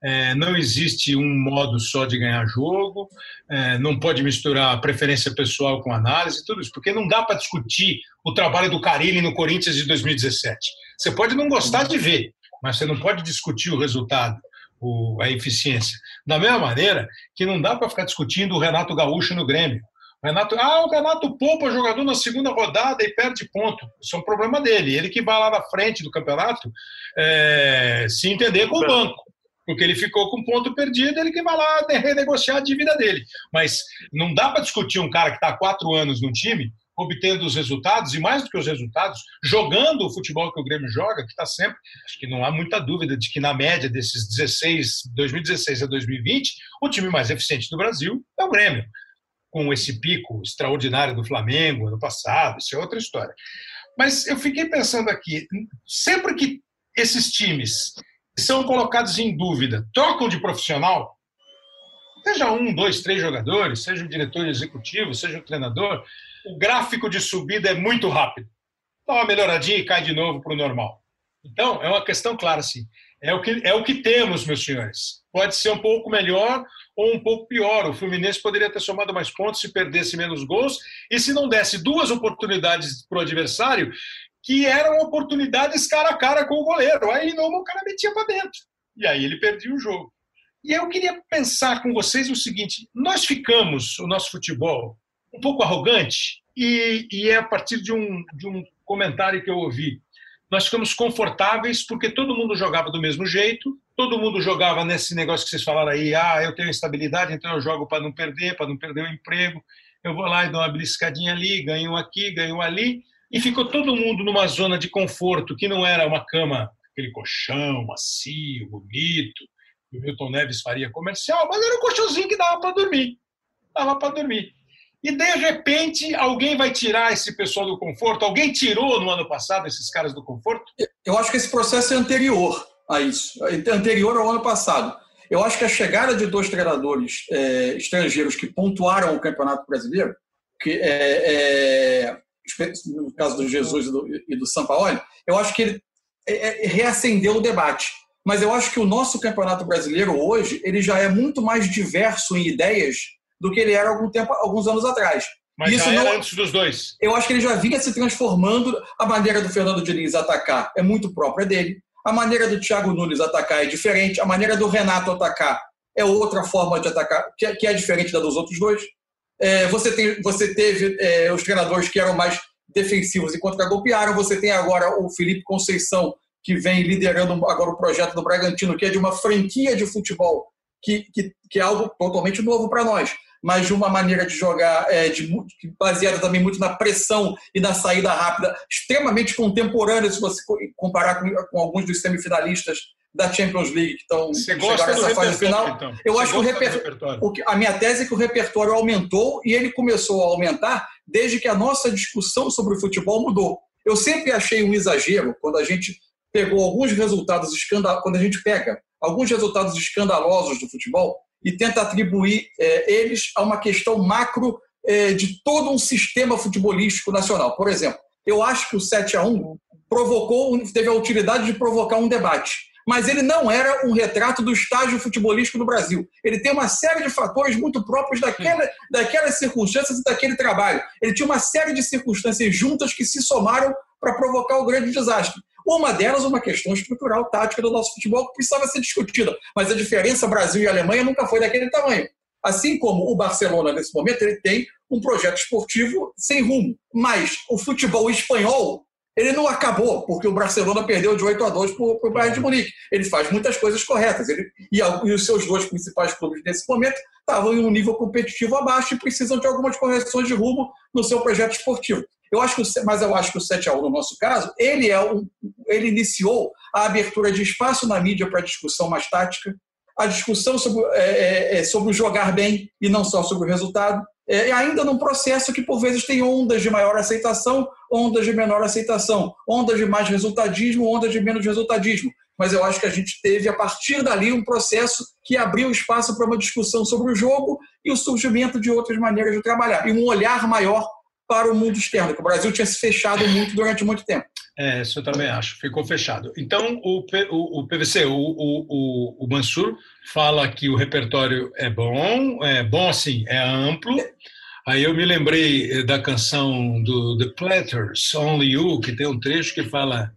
Speaker 1: é, não existe um modo só de ganhar jogo, é, não pode misturar preferência pessoal com análise, tudo isso, porque não dá para discutir o trabalho do Carilli no Corinthians de 2017. Você pode não gostar de ver, mas você não pode discutir o resultado, o, a eficiência. Da mesma maneira que não dá para ficar discutindo o Renato Gaúcho no Grêmio. O Renato, ah, o Renato poupa jogador na segunda rodada e perde ponto. Isso é um problema dele. Ele que vai lá na frente do campeonato é, se entender com o banco porque ele ficou com ponto perdido, ele que vai lá renegociar a dívida dele. Mas não dá para discutir um cara que está há quatro anos no time, obtendo os resultados, e mais do que os resultados, jogando o futebol que o Grêmio joga, que está sempre. Acho que não há muita dúvida de que, na média desses 16, 2016 a 2020, o time mais eficiente do Brasil é o Grêmio. Com esse pico extraordinário do Flamengo ano passado, isso é outra história. Mas eu fiquei pensando aqui, sempre que esses times são colocados em dúvida, trocam de profissional, seja um, dois, três jogadores, seja o diretor executivo, seja o treinador, o gráfico de subida é muito rápido. Dá uma melhoradinha e cai de novo para o normal. Então, é uma questão clara, assim. É o, que, é o que temos, meus senhores. Pode ser um pouco melhor ou um pouco pior. O Fluminense poderia ter somado mais pontos se perdesse menos gols e se não desse duas oportunidades para o adversário que eram oportunidades cara a cara com o goleiro. Aí não, o cara metia para dentro. E aí ele perdia o jogo. E eu queria pensar com vocês o seguinte: nós ficamos, o nosso futebol, um pouco arrogante, e, e é a partir de um, de um comentário que eu ouvi. Nós ficamos confortáveis porque todo mundo jogava do mesmo jeito, todo mundo jogava nesse negócio que vocês falaram aí: ah, eu tenho estabilidade, então eu jogo para não perder, para não perder o emprego. Eu vou lá e dou uma beliscadinha ali, ganho aqui, ganho ali e ficou todo mundo numa zona de conforto que não era uma cama, aquele colchão macio, bonito, que o Milton Neves faria comercial, mas era um colchãozinho que dava para dormir. Dava para dormir. E de repente alguém vai tirar esse pessoal do conforto? Alguém tirou no ano passado esses caras do conforto?
Speaker 3: Eu acho que esse processo é anterior a isso, é anterior ao ano passado. Eu acho que a chegada de dois treinadores é, estrangeiros que pontuaram o Campeonato Brasileiro, que é, é, no caso do Jesus e do, e do Sampaoli, eu acho que ele é, é, reacendeu o debate. Mas eu acho que o nosso campeonato brasileiro hoje ele já é muito mais diverso em ideias do que ele era algum tempo, alguns anos atrás.
Speaker 1: Mas Isso não, antes dos dois.
Speaker 3: Eu acho que ele já vinha se transformando. A maneira do Fernando Diniz atacar é muito própria dele. A maneira do Thiago Nunes atacar é diferente. A maneira do Renato atacar é outra forma de atacar, que é, que é diferente da dos outros dois. É, você, tem, você teve é, os treinadores que eram mais defensivos e contra-golpearam. Você tem agora o Felipe Conceição, que vem liderando agora o projeto do Bragantino, que é de uma franquia de futebol, que, que, que é algo totalmente novo para nós, mas de uma maneira de jogar é, de, baseada também muito na pressão e na saída rápida, extremamente contemporânea, se você comparar com, com alguns dos semifinalistas da Champions League que estão
Speaker 1: chegando nessa fase final. Então.
Speaker 3: Eu Você acho que o, reper... repertório. o que, a minha tese é que o repertório aumentou e ele começou a aumentar desde que a nossa discussão sobre o futebol mudou. Eu sempre achei um exagero quando a gente pegou alguns resultados escandalosos, quando a gente pega alguns resultados escandalosos do futebol e tenta atribuir é, eles a uma questão macro é, de todo um sistema futebolístico nacional. Por exemplo, eu acho que o 7 a 1 provocou, teve a utilidade de provocar um debate mas ele não era um retrato do estágio futebolístico do Brasil. Ele tem uma série de fatores muito próprios daquela, daquelas circunstâncias e daquele trabalho. Ele tinha uma série de circunstâncias juntas que se somaram para provocar o grande desastre. Uma delas, uma questão estrutural, tática do nosso futebol, que precisava ser discutida. Mas a diferença Brasil e Alemanha nunca foi daquele tamanho. Assim como o Barcelona, nesse momento, ele tem um projeto esportivo sem rumo. Mas o futebol espanhol ele não acabou, porque o Barcelona perdeu de 8 a 2 para o Bayern de Munique. Ele faz muitas coisas corretas. Ele, e, e, os seus dois principais clubes nesse momento estavam em um nível competitivo abaixo e precisam de algumas correções de rumo no seu projeto esportivo. Eu acho que, mas eu acho que o 7 a 1 no nosso caso, ele, é um, ele iniciou a abertura de espaço na mídia para discussão mais tática, a discussão sobre, é, é, é, sobre jogar bem e não só sobre o resultado, é, ainda num processo que por vezes tem ondas de maior aceitação, ondas de menor aceitação, ondas de mais resultadismo, ondas de menos resultadismo. Mas eu acho que a gente teve, a partir dali, um processo que abriu espaço para uma discussão sobre o jogo e o surgimento de outras maneiras de trabalhar, e um olhar maior para o mundo externo, que o Brasil tinha se fechado muito durante muito tempo.
Speaker 1: É, isso eu também acho, ficou fechado. Então, o, o, o PVC, o, o, o Mansur fala que o repertório é bom, é bom assim, é amplo. Aí eu me lembrei eh, da canção do The Platters, Only You, que tem um trecho que fala: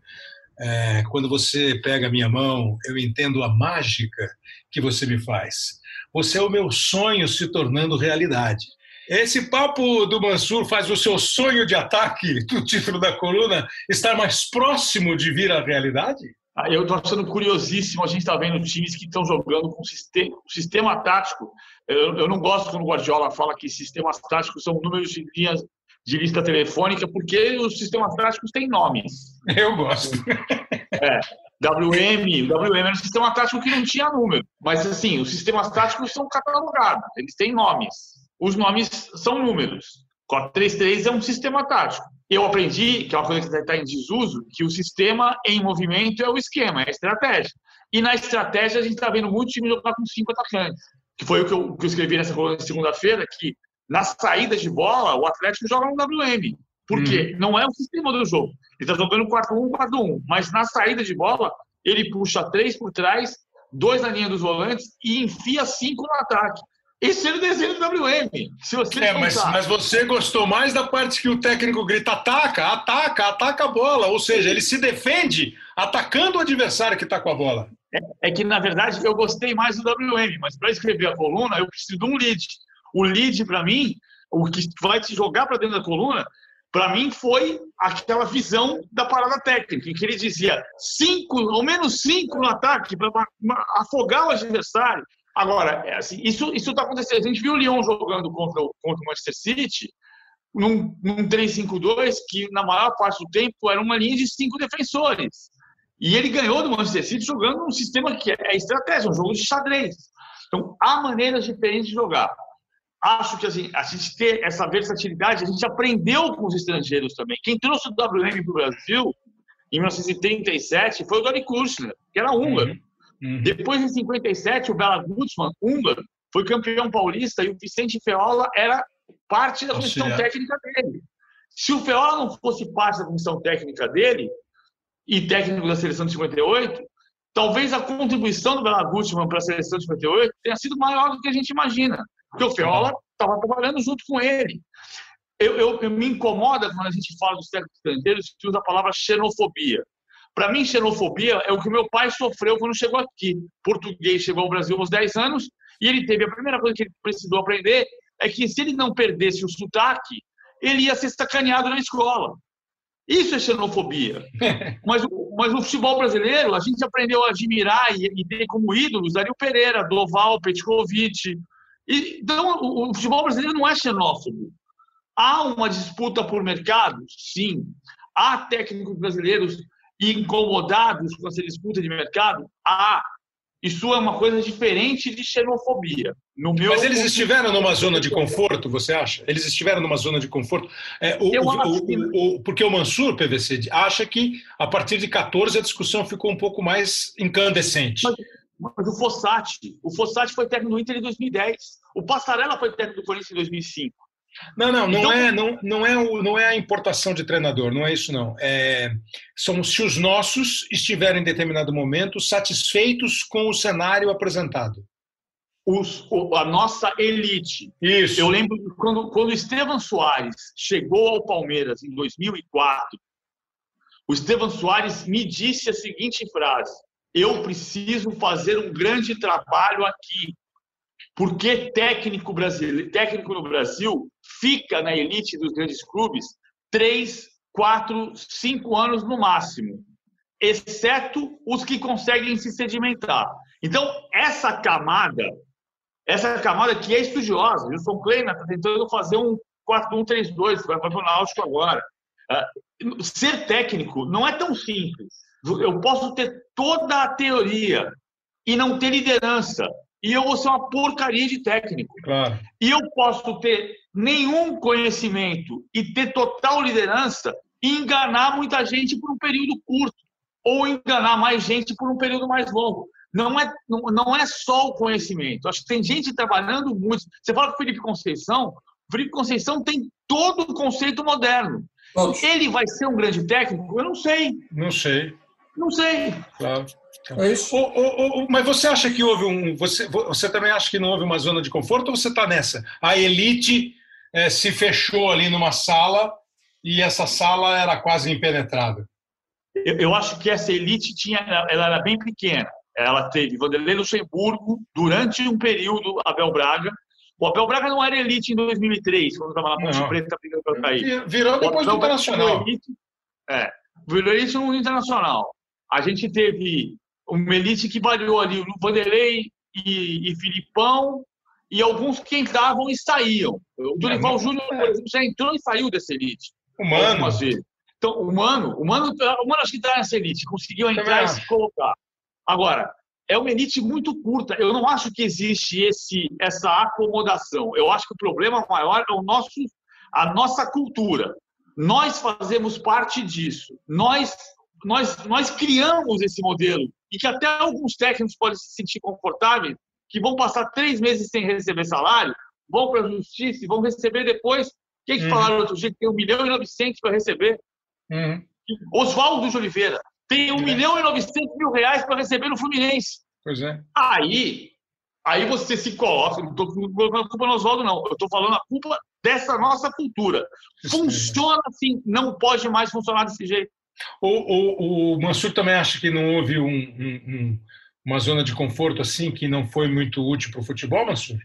Speaker 1: é, Quando você pega minha mão, eu entendo a mágica que você me faz. Você é o meu sonho se tornando realidade. Esse papo do Mansur faz o seu sonho de ataque, do título da coluna, estar mais próximo de vir à realidade?
Speaker 2: Ah, eu estou achando curiosíssimo. A gente está vendo times que estão jogando com sistema, sistema tático. Eu, eu, não gosto quando o Guardiola fala que sistemas táticos são números de linhas de lista telefônica, porque os sistemas táticos têm nomes.
Speaker 1: Eu gosto.
Speaker 2: É. WM, WM era um sistema tático que não tinha número. Mas, assim, os sistemas táticos são catalogados, eles têm nomes os nomes são números. 433 é um sistema tático. Eu aprendi, que é uma coisa que está em desuso, que o sistema em movimento é o esquema, é a estratégia. E na estratégia a gente está vendo muito time jogar com cinco atacantes. Que foi o que eu, que eu escrevi nessa coluna segunda-feira, que nas saídas de bola o Atlético joga no WM. Por quê? Hum. Não é o sistema do jogo. Ele está jogando 4-1, 4-1. Mas na saída de bola, ele puxa três por trás, dois na linha dos volantes e enfia cinco no ataque. Esse era o desenho do WM. Se você
Speaker 1: é, mas, mas, você gostou mais da parte que o técnico grita: ataca, ataca, ataca a bola. Ou seja, ele se defende atacando o adversário que está com a bola.
Speaker 2: É, é, que, na verdade, eu gostei mais do WM, mas para escrever a coluna, eu preciso de um lead. O lead, para mim, o que vai te jogar para dentro da coluna, para mim foi aquela visão da parada técnica, em que ele dizia cinco, ao menos cinco no ataque, para afogar o adversário, Agora, é assim, isso está acontecendo. A gente viu o Lyon jogando contra, contra o Manchester City num, num 3-5-2 que, na maior parte do tempo, era uma linha de cinco defensores. E ele ganhou do Manchester City jogando um sistema que é estratégia, um jogo de xadrez. Então, há maneiras diferentes de jogar. Acho que assim, a gente ter essa versatilidade, a gente aprendeu com os estrangeiros também. Quem trouxe o WM para o Brasil, em 1937, foi o Dori Kushner, que era húngaro. Uhum. Uhum. Depois, em 57, o Bela Gutsman, húngaro, foi campeão paulista e o Vicente Feola era parte da comissão técnica dele. Se o Feola não fosse parte da comissão técnica dele e técnico da seleção de 58, talvez a contribuição do Bela Gutsman para a seleção de 58 tenha sido maior do que a gente imagina, porque o Feola estava trabalhando junto com ele. Eu, eu, eu, me incomoda quando a gente fala dos técnicos estrangeiros que usa a palavra xenofobia. Para mim, xenofobia é o que meu pai sofreu quando chegou aqui. Português chegou ao Brasil aos 10 anos e ele teve a primeira coisa que ele precisou aprender é que se ele não perdesse o sotaque, ele ia ser sacaneado na escola. Isso é xenofobia. mas, mas o futebol brasileiro, a gente aprendeu a admirar e, e ter como ídolos Dario Pereira, Doval, Petkovic. E, então, o, o futebol brasileiro não é xenófobo. Há uma disputa por mercado? Sim. Há técnicos brasileiros incomodados com essa disputa de mercado? Há. Isso é uma coisa diferente de xenofobia.
Speaker 1: No meu Mas eles estiveram numa zona de conforto, você acha? Eles estiveram numa zona de conforto? É, o, o, que... o, porque o Mansur, PVC, acha que a partir de 14 a discussão ficou um pouco mais incandescente.
Speaker 2: Mas, mas o Fossati, o Fossati foi técnico do Inter em 2010. O Passarella foi técnico do Corinthians em 2005.
Speaker 1: Não, não, não, então, é, não, não, é o, não é a importação de treinador, não é isso não. É, são se os nossos estiverem em determinado momento satisfeitos com o cenário apresentado.
Speaker 2: Os, a nossa elite.
Speaker 1: Isso.
Speaker 2: Eu lembro quando, quando Estevam Soares chegou ao Palmeiras em 2004, o Estevam Soares me disse a seguinte frase: Eu preciso fazer um grande trabalho aqui, porque técnico brasileiro, técnico no Brasil fica na elite dos grandes clubes três, quatro, cinco anos no máximo, exceto os que conseguem se sedimentar. Então, essa camada, essa camada que é estudiosa, o São Kleina está tentando fazer um 4-1-3-2, vai para o Náutico agora. Uh, ser técnico não é tão simples. Eu posso ter toda a teoria e não ter liderança e eu vou ser uma porcaria de técnico.
Speaker 1: Claro.
Speaker 2: E eu posso ter nenhum conhecimento e ter total liderança e enganar muita gente por um período curto ou enganar mais gente por um período mais longo. Não é, não, não é só o conhecimento. Acho que tem gente trabalhando muito. Você fala com o Felipe Conceição, o Felipe Conceição tem todo o conceito moderno. Ele vai ser um grande técnico? Eu não sei.
Speaker 1: Não sei.
Speaker 2: Não sei.
Speaker 1: Claro. É isso. O, o, o, mas você acha que houve um. Você, você também acha que não houve uma zona de conforto ou você está nessa? A elite é, se fechou ali numa sala e essa sala era quase impenetrável.
Speaker 2: Eu, eu acho que essa elite tinha, ela era bem pequena. Ela teve Vanderlei Luxemburgo durante um período, Abel Braga. O Abel Braga não era elite em 2003, quando estava na Ponte Preta brigando para cair.
Speaker 1: Virou depois do Internacional.
Speaker 2: Elite, é, virou elite no Internacional. A gente teve uma elite que variou ali, o Vanderlei e, e Filipão, e alguns que entravam e saíam. O Dorival é, Júnior, por exemplo, já entrou e saiu dessa elite.
Speaker 1: Humano.
Speaker 2: Então, o Mano, o Mano, o Mano acho que está nessa elite, conseguiu entrar e se colocar. Agora, é uma elite muito curta. Eu não acho que existe esse, essa acomodação. Eu acho que o problema maior é o nosso, a nossa cultura. Nós fazemos parte disso. Nós, nós, nós criamos esse modelo e que até alguns técnicos podem se sentir confortáveis, que vão passar três meses sem receber salário, vão para a justiça e vão receber depois. Quem que uhum. falaram outro dia que tem 1 milhão e 900 para receber?
Speaker 1: Uhum.
Speaker 2: Oswaldo de Oliveira tem 1 é. milhão e 900 mil reais para receber no Fluminense.
Speaker 1: Pois é.
Speaker 2: Aí, aí você se coloca, não estou colocando a culpa no Oswaldo, não. Eu estou falando a culpa dessa nossa cultura. Funciona assim, não pode mais funcionar desse jeito.
Speaker 1: O, o, o Mansur também acha que não houve um, um, uma zona de conforto assim que não foi muito útil para o futebol, Mansur?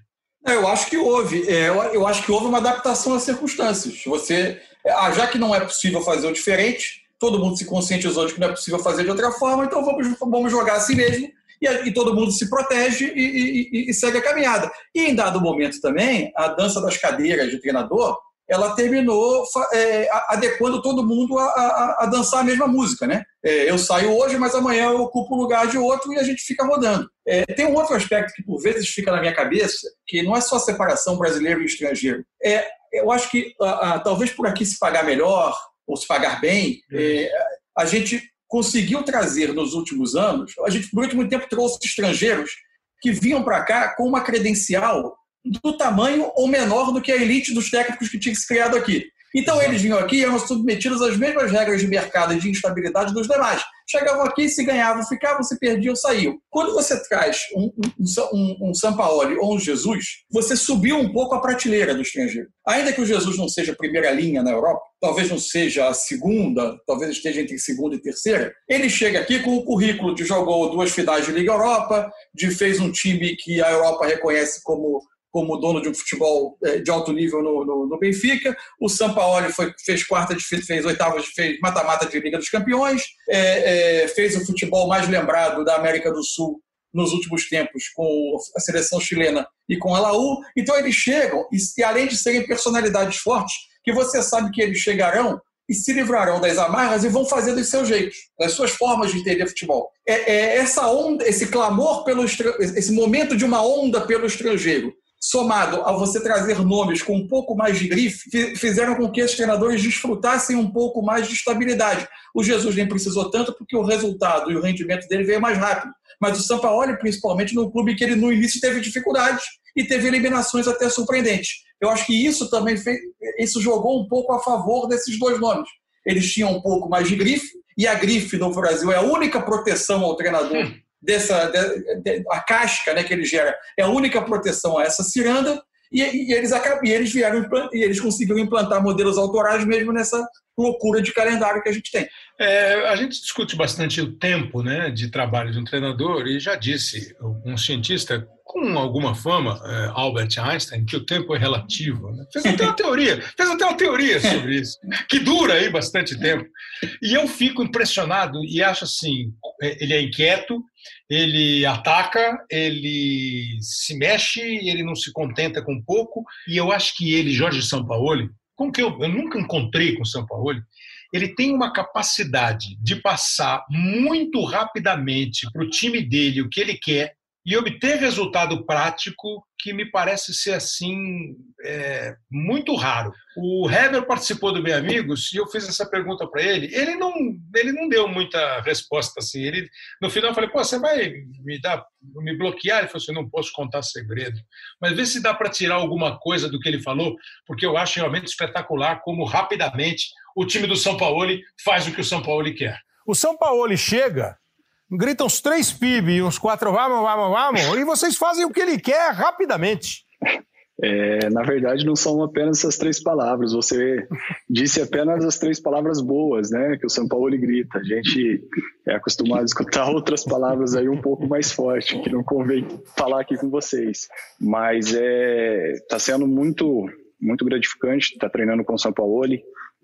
Speaker 3: Eu acho que houve. É, eu acho que houve uma adaptação às circunstâncias. Você, ah, já que não é possível fazer o diferente, todo mundo se conscientizou de que não é possível fazer de outra forma, então vamos, vamos jogar assim mesmo e, e todo mundo se protege e, e, e, segue a caminhada. E em dado momento também, a dança das cadeiras de treinador ela terminou é, adequando todo mundo a, a, a, dançar a mesma música, né? É, eu saio hoje, mas amanhã eu ocupo o lugar de outro e a gente fica rodando. É, tem um outro aspecto que por vezes fica na minha cabeça, que não é só a separação brasileiro e estrangeiro. É, eu acho que a, talvez por aqui se pagar melhor ou se pagar bem, é, a gente conseguiu trazer nos últimos anos, a gente por último tempo trouxe estrangeiros que vinham para cá com uma credencial do tamanho ou menor do que a elite dos técnicos que tinha se criado aqui. Então eles vinham aqui e eram submetidos às mesmas regras de mercado e de instabilidade dos demais. Chegavam aqui, se ganhavam, ficavam, se perdiam, saíam. Quando você traz um, um, um, um Sampaoli ou um Jesus, você subiu um pouco a prateleira do estrangeiro. Ainda que o Jesus não seja primeira linha na Europa, talvez não seja a segunda, talvez esteja entre segunda e terceira, ele chega aqui com o currículo de jogou duas finais de Liga Europa, de fez um time que a Europa reconhece como como dono de um futebol é, de alto nível no, no, no Benfica. O Sampaoli foi, fez quarta, de, fez oitavas, fez mata-mata de Liga dos Campeões, é, é, fez o futebol mais lembrado da América do Sul nos últimos tempos com a seleção chilena e com a Laú. Então eles chegam, e, além de serem personalidades fortes, que você sabe que eles chegarão e se livrarão das amarras e vão fazer dos seus jeitos, das suas formas de entender futebol. É, é essa onda, esse clamor pelo esse momento de uma onda pelo estrangeiro, somado a você trazer nomes com um pouco mais de grife, fizeram com que os treinadores desfrutassem um pouco mais de estabilidade. O Jesus nem precisou tanto porque o resultado e o rendimento dele veio mais rápido. Mas o Sampaoli, principalmente, num clube que ele no início teve dificuldades e teve eliminações até surpreendentes. Eu acho que isso também fez, isso jogou um pouco a favor desses dois nomes. Eles tinham um pouco mais de grife, e a grife no Brasil é a única proteção ao treinador dessa de, de, a casca né, que ele gera é a única proteção a essa ciranda e, e eles acabam, e eles vieram e eles conseguiram implantar modelos autorais mesmo nessa loucura de calendário que a gente tem.
Speaker 1: É, a gente discute bastante o tempo né, de trabalho de um treinador e já disse um cientista com alguma fama, é, Albert Einstein, que o tempo é relativo. Né? Fez até uma teoria, fez até uma teoria sobre isso, que dura aí bastante tempo. E eu fico impressionado e acho assim, é, ele é inquieto, ele ataca, ele se mexe, ele não se contenta com pouco, e eu acho que ele, Jorge Sampaoli, com que eu, eu nunca encontrei com o Sampaoli, ele tem uma capacidade de passar muito rapidamente para o time dele o que ele quer e obter resultado prático que me parece ser assim é, muito raro. O Heber participou do Bem Amigos e eu fiz essa pergunta para ele. Ele não, ele não deu muita resposta assim. Ele, no final eu falei: Pô, você vai me dar, me bloquear? Ele falou assim: Não posso contar segredo. Mas vê se dá para tirar alguma coisa do que ele falou, porque eu acho realmente espetacular como rapidamente o time do São Paulo faz o que o São Paulo quer.
Speaker 5: O São Paulo chega grita uns três PIB e uns quatro vamos, vamos, vamos, e vocês fazem o que ele quer rapidamente.
Speaker 6: É, na verdade, não são apenas essas três palavras. Você disse apenas as três palavras boas, né? Que o São Paulo grita. A gente é acostumado a escutar outras palavras aí um pouco mais forte, que não convém falar aqui com vocês. Mas é, tá sendo muito, muito gratificante tá treinando com o São Paulo.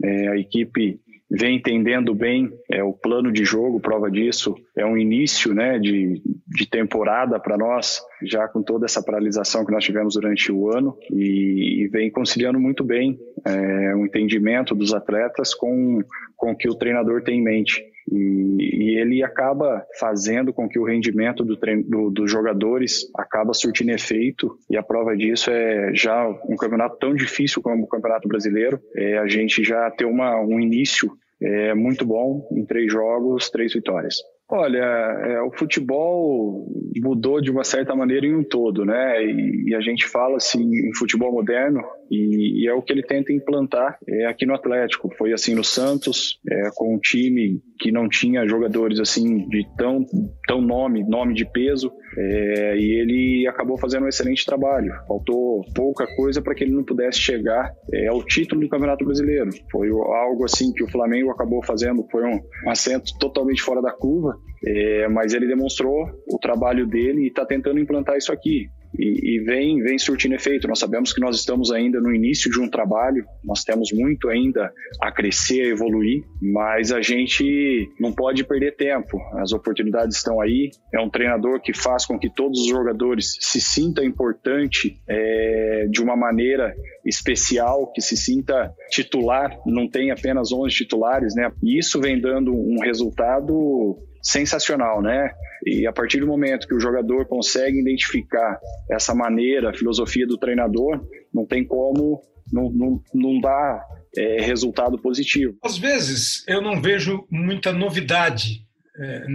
Speaker 6: É, a equipe vem entendendo bem é, o plano de jogo, prova disso é um início né, de, de temporada para nós, já com toda essa paralisação que nós tivemos durante o ano, e, e vem conciliando muito bem é, o entendimento dos atletas com, com o que o treinador tem em mente. E, e, ele acaba fazendo com que o rendimento do do, dos jogadores acaba surtindo efeito e a prova disso é já um campeonato tão difícil como o Campeonato Brasileiro, é, a gente já ter uma, um início é, muito bom em três jogos, três vitórias. Olha, é, o futebol mudou de uma certa maneira em um todo, né? E, e a gente fala assim em futebol moderno e, e, é o que ele tenta implantar é, aqui no Atlético. Foi assim no Santos, é, com um time que não tinha jogadores assim de tão, tão nome, nome de peso, é, e ele acabou fazendo um excelente trabalho. Faltou pouca coisa para que ele não pudesse chegar é, ao título do Campeonato Brasileiro. Foi algo assim que o Flamengo acabou fazendo, foi um, um assento totalmente fora da curva, é, mas ele demonstrou o trabalho dele e está tentando implantar isso aqui e, e, vem, vem surtindo efeito. Nós sabemos que nós estamos ainda no início de um trabalho, nós temos muito ainda a crescer, a evoluir, mas a gente não pode perder tempo. As oportunidades estão aí. É um treinador que faz com que todos os jogadores se sintam importante é, de uma maneira especial, que se sinta titular, não tem apenas 11 titulares, né? E isso vem dando um resultado sensacional, né? E a partir do momento que o jogador consegue identificar essa maneira, a filosofia do treinador, não tem como não, não, não dar é, resultado positivo.
Speaker 1: Às vezes eu não vejo muita novidade é,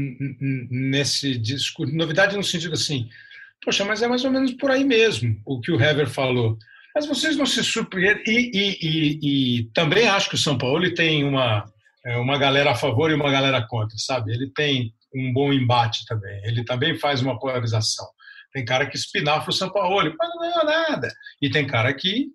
Speaker 1: nesse discurso. Novidade no sentido assim, poxa, mas é mais ou menos por aí mesmo o que o Hever falou. Mas vocês não se surpreendem. E, e, e, e também acho que o São Paulo tem uma uma galera a favor e uma galera contra, sabe? Ele tem um bom embate também. Ele também faz uma polarização. Tem cara que espinafa o São Paulo, mas não ganhou nada. E tem cara que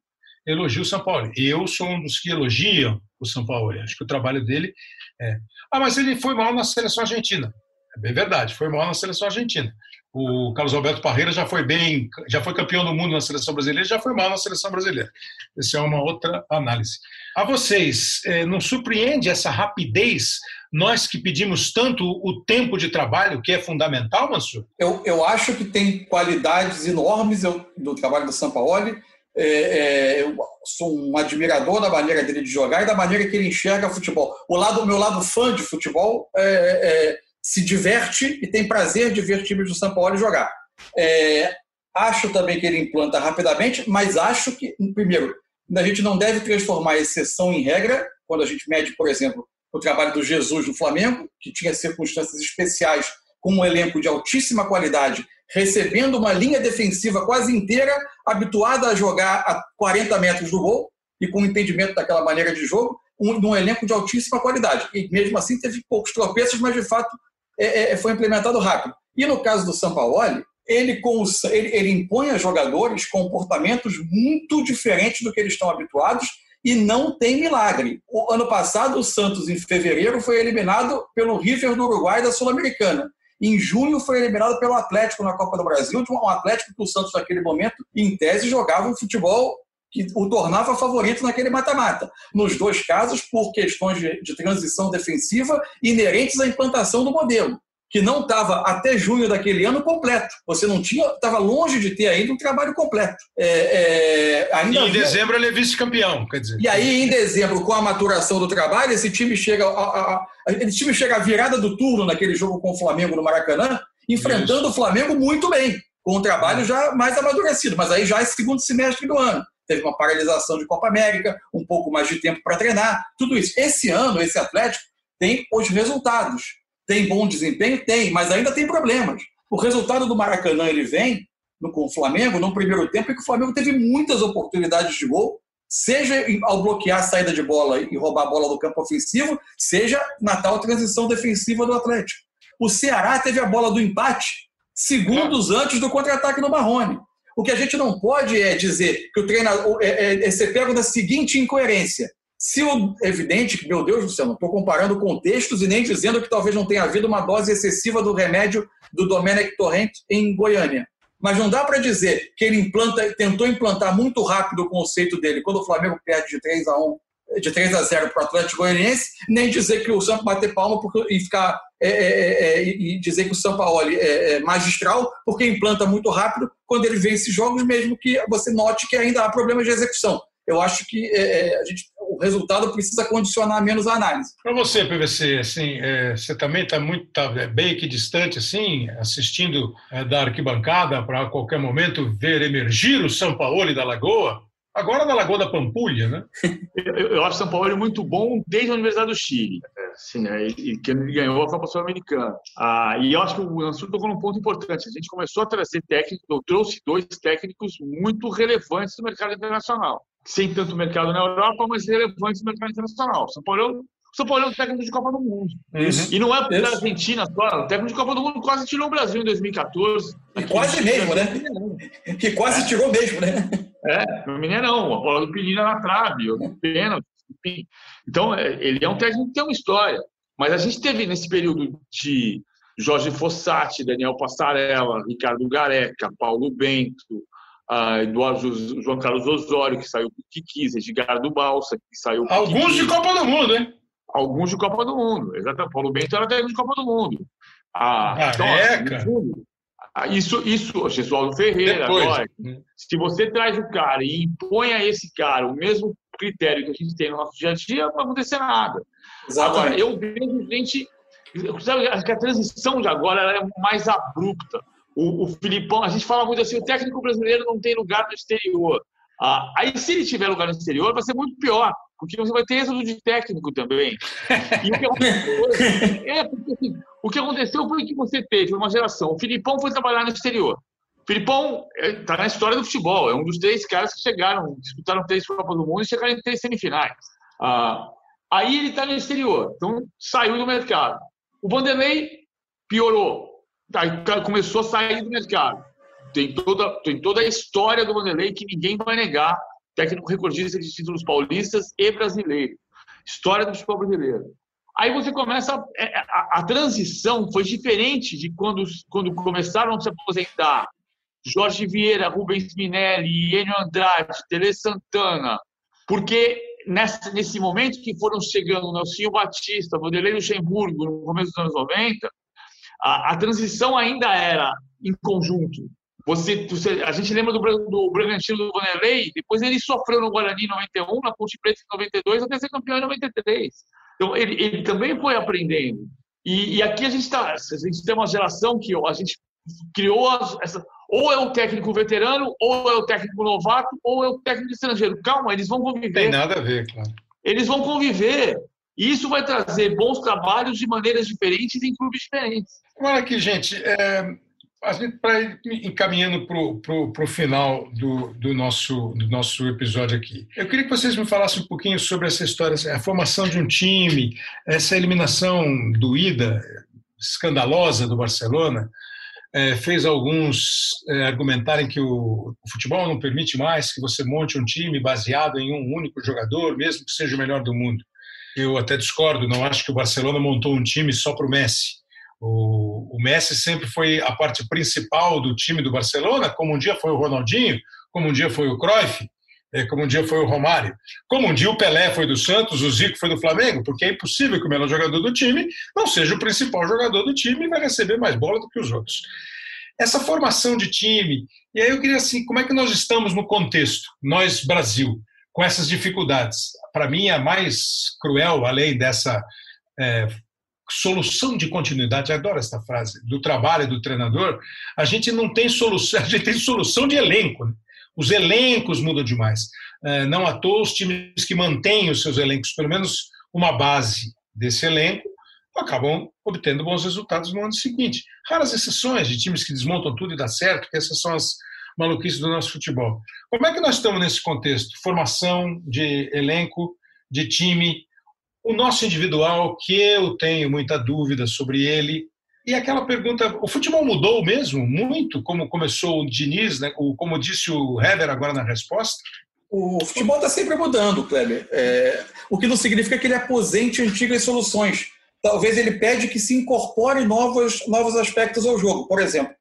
Speaker 1: elogia o São Paulo. Eu sou um dos que elogiam o São Paulo. Acho que o trabalho dele é. Ah, mas ele foi mal na seleção argentina. É bem verdade, foi mal na seleção argentina. O Carlos Alberto Parreira já foi bem, já foi campeão do mundo na seleção brasileira, já foi mal na seleção brasileira. Essa é uma outra análise. A vocês, eh, não surpreende essa rapidez? Nós que pedimos tanto o tempo de trabalho, que é fundamental, Mansur?
Speaker 3: Eu, eu acho que tem qualidades enormes do trabalho do Sampaoli. É, é, eu sou um admirador da maneira dele de jogar e da maneira que ele enxerga futebol. O lado, meu lado fã de futebol é, é se diverte e tem prazer de ver times do São Paulo jogar. É, acho também que ele implanta rapidamente, mas acho que, primeiro, a gente não deve transformar a exceção em regra, quando a gente mede, por exemplo, o trabalho do Jesus no Flamengo, que tinha circunstâncias especiais com um elenco de altíssima qualidade, recebendo uma linha defensiva quase inteira, habituada a jogar a 40 metros do gol e com entendimento daquela maneira de jogo, um, um elenco de altíssima qualidade. E mesmo assim teve poucos tropeços, mas de fato é, é, foi implementado rápido. E no caso do Sampaoli, ele, ele, ele impõe a jogadores comportamentos muito diferentes do que eles estão habituados e não tem milagre. O ano passado, o Santos, em fevereiro, foi eliminado pelo River do Uruguai da Sul-Americana. Em junho, foi eliminado pelo Atlético na Copa do Brasil, um Atlético que o Santos, naquele momento, em tese, jogava um futebol que o tornava favorito naquele mata-mata. Nos dois casos, por questões de, de transição defensiva inerentes à implantação do modelo que não estava até junho daquele ano completo. Você não tinha, estava longe de ter ainda um trabalho completo. É, é,
Speaker 1: ainda e em havia... dezembro ele é vice-campeão, quer dizer.
Speaker 3: E aí, em dezembro, com a maturação do trabalho, esse time chega a, a, a, esse time chega à virada do turno naquele jogo com o Flamengo no Maracanã, enfrentando Isso. o Flamengo muito bem, com um trabalho já mais amadurecido, mas aí já é segundo semestre do ano teve uma paralisação de Copa América, um pouco mais de tempo para treinar, tudo isso. Esse ano, esse Atlético tem os resultados. Tem bom desempenho? Tem, mas ainda tem problemas. O resultado do Maracanã ele vem no, com o Flamengo no primeiro tempo, e que o Flamengo teve muitas oportunidades de gol, seja ao bloquear a saída de bola e roubar a bola do campo ofensivo, seja na tal transição defensiva do Atlético. O Ceará teve a bola do empate segundos antes do contra-ataque do Marrone. O que a gente não pode é dizer que o treinador é, é, é ser pego da seguinte incoerência. Se o evidente que, meu Deus do céu, não estou comparando contextos e nem dizendo que talvez não tenha havido uma dose excessiva do remédio do Domenech Torrent em Goiânia. Mas não dá para dizer que ele implanta, tentou implantar muito rápido o conceito dele quando o Flamengo perde de 3 a 1 de 3 a 0 para o Atlético Goianiense, nem dizer que o Santos bater palma porque, e ficar é, é, é, é e dizer que o São Paulo é, é, magistral porque implanta muito rápido quando ele vence jogos, mesmo que você note que ainda há problemas de execução. Eu acho que é, gente, o resultado precisa condicionar menos a análise.
Speaker 1: Para você, PVC, assim, você também está muito tá bem aqui distante, assim, assistindo da arquibancada para a qualquer momento ver emergir o São Paulo da Lagoa? Agora na Lagoa da Pampulha, né?
Speaker 2: eu, eu acho São Paulo muito bom desde a Universidade do Chile. Assim, né? E que ele ganhou a Copa Sul-Americana. Ah, e eu acho que o Ansur tocou num ponto importante. A gente começou a trazer técnicos, eu trouxe dois técnicos muito relevantes no mercado internacional. Sem tanto mercado na Europa, mas relevantes no mercado internacional. São Paulo são Paulo é um técnico de Copa do Mundo. Isso. E não é da Argentina só. O técnico de Copa do Mundo quase tirou o Brasil em 2014.
Speaker 3: E quase mesmo, né? Que quase é. tirou mesmo, né?
Speaker 2: É, no Mineirão. A bola do Penina na trave, o pênalti. Enfim. Então, é, ele é um técnico que tem uma história. Mas a gente teve nesse período de Jorge Fossati, Daniel Passarella, Ricardo Gareca, Paulo Bento, uh, Eduardo João Carlos Osório, que saiu que quis, Edgardo Balsa, que saiu
Speaker 1: Alguns de Copa do Mundo, hein?
Speaker 2: alguns de Copa do Mundo. Exatamente. Paulo Bento era técnico de Copa do Mundo.
Speaker 1: Ah, então, assim,
Speaker 2: ah, isso, isso, Gesualdo Ferreira, agora, se você traz o cara e impõe a esse cara o mesmo critério que a gente tem no nosso dia a dia, não vai acontecer nada. Exatamente. Agora, eu vejo gente. Sabe, acho que a transição de agora é mais abrupta. O, o Filipão, a gente fala muito assim: o técnico brasileiro não tem lugar no exterior. Ah, aí, se ele tiver lugar no exterior, vai ser muito pior, porque você vai ter êxodo de técnico também. E o que aconteceu, é, porque, assim, o que aconteceu foi que você teve uma geração. O Filipão foi trabalhar no exterior. O Filipão está é, na história do futebol. É um dos três caras que chegaram, disputaram três Copas do Mundo e chegaram em três semifinais. Ah, aí ele está no exterior, então saiu do mercado. O Vanderlei piorou. Aí começou a sair do mercado tem toda, tem toda a história do Vanderlei que ninguém vai negar. Técnico recordista de títulos paulistas e brasileiro. História do futebol brasileiro. Aí você começa. É, a, a, a, transição foi diferente de quando, quando começaram a se aposentar Jorge Vieira, Rubens Minelli, Enio Andrade, Tele Santana, porque nessa, nesse momento que foram chegando Nelsinho Batista, Vanderlei Luxemburgo, no começo dos anos 90, a, a transição ainda era em conjunto. Você, você, a gente lembra do, do Bragantino do Vanderlei, depois ele sofreu no Guarani em 91, na Ponte Preta em 92, até ser campeão em 93. Então, ele, ele também foi aprendendo. E, e aqui a gente, tá, a gente tem uma geração que a gente criou as, essa, ou é o técnico veterano, ou é o técnico novato, ou é o técnico estrangeiro. Calma, eles vão conviver.
Speaker 1: Tem nada a ver, claro.
Speaker 2: Eles vão conviver. E isso vai trazer bons trabalhos de maneiras diferentes em clubes diferentes.
Speaker 1: Olha aqui, gente. É, para ir encaminhando para o final do, do, nosso, do nosso episódio aqui, eu queria que vocês me falassem um pouquinho sobre essa história, a formação de um time, essa eliminação doída, escandalosa do Barcelona, é, fez alguns é, argumentarem que o, o, futebol não permite mais que você monte um time baseado em um único jogador, mesmo que seja o melhor do mundo. Eu até discordo, não acho que o Barcelona montou um time só para o Messi. O, o Messi sempre foi a parte principal do time do Barcelona, como um dia foi o Ronaldinho, como um dia foi o Cruyff, é, como um dia foi o Romário, como um dia o Pelé foi do Santos, o Zico foi do Flamengo, porque é impossível que o melhor jogador do time não seja o principal jogador do time e vai receber mais bola do que os outros. Essa formação de time, e aí eu queria assim, como é que nós estamos no contexto, nós Brasil, com essas dificuldades? Para mim, a mais cruel, além dessa é, solução de continuidade, adoro essa frase, do trabalho do treinador, a gente não tem solução, a gente tem solução de elenco. Né? Os elencos mudam demais. É, não à toa os times que mantêm os seus elencos, pelo menos uma base desse elenco, acabam obtendo bons resultados no ano seguinte. Raras exceções de times que desmontam tudo e dá certo, que essas são as maluquices do nosso futebol. Como é que nós estamos nesse contexto? Formação de elenco, de time, o nosso individual, que eu tenho muita dúvida sobre ele. E aquela pergunta, o futebol mudou mesmo muito, como começou o Diniz, né? como disse o Hever agora na resposta?
Speaker 3: O futebol está sempre mudando, Kleber. É, o que não significa que ele aposente antigas soluções. Talvez ele pede que se incorpore novos, novos aspectos ao jogo. Por exemplo,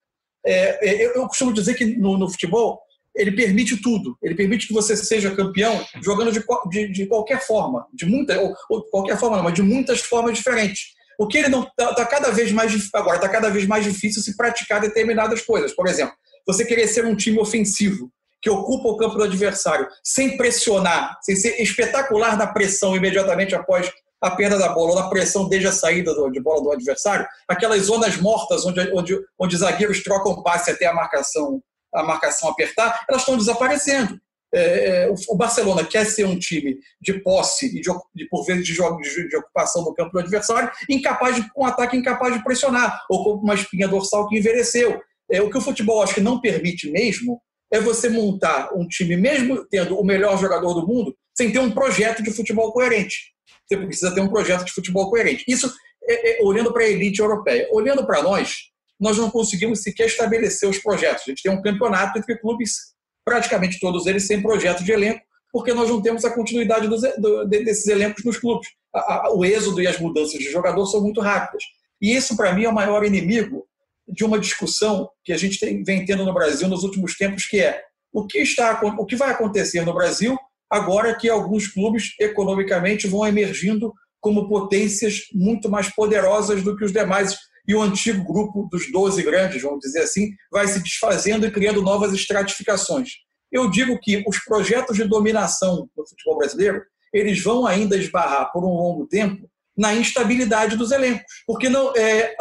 Speaker 3: é, é eu, eu, costumo dizer que no, no futebol ele permite tudo. Ele permite que você seja campeão jogando de, de, de qualquer forma, de muita, ou, ou, qualquer forma, não, mas de muitas formas diferentes. O que ele não está tá cada vez mais agora está cada vez mais difícil se praticar determinadas coisas. Por exemplo, você querer ser um time ofensivo que ocupa o campo do adversário sem pressionar, sem ser espetacular na pressão imediatamente após a perda da bola ou na pressão desde a saída de bola do adversário, aquelas zonas mortas onde, onde, onde zagueiros trocam passe até a marcação a marcação apertar, elas estão desaparecendo. É, é o Barcelona quer ser um time de posse e, de, de por vezes, de, jogo, de, de, ocupação do campo do adversário, incapaz de, um ataque incapaz de pressionar, ou com uma espinha dorsal que envelheceu. É, o que o futebol acho que não permite mesmo é você montar um time, mesmo tendo o melhor jogador do mundo, sem ter um projeto de futebol coerente. Você precisa ter um projeto de futebol coerente. Isso é, é, olhando para a elite europeia. Olhando para nós, nós não conseguimos sequer estabelecer os projetos. A gente tem um campeonato entre clubes, praticamente todos eles sem projeto de elenco, porque nós não temos a continuidade dos, do, desses elencos nos clubes. A, a, o êxodo e as mudanças de jogador são muito rápidas. E isso, para mim, é o maior inimigo de uma discussão que a gente tem, vem tendo no Brasil nos últimos tempos, que é o que, está, o que vai acontecer no Brasil agora que alguns clubes economicamente vão emergindo como potências muito mais poderosas do que os demais e o antigo grupo dos 12 grandes, vamos dizer assim, vai se desfazendo e criando novas estratificações. Eu digo que os projetos de dominação do futebol brasileiro, eles vão ainda esbarrar por um longo tempo na instabilidade dos elencos, porque não é,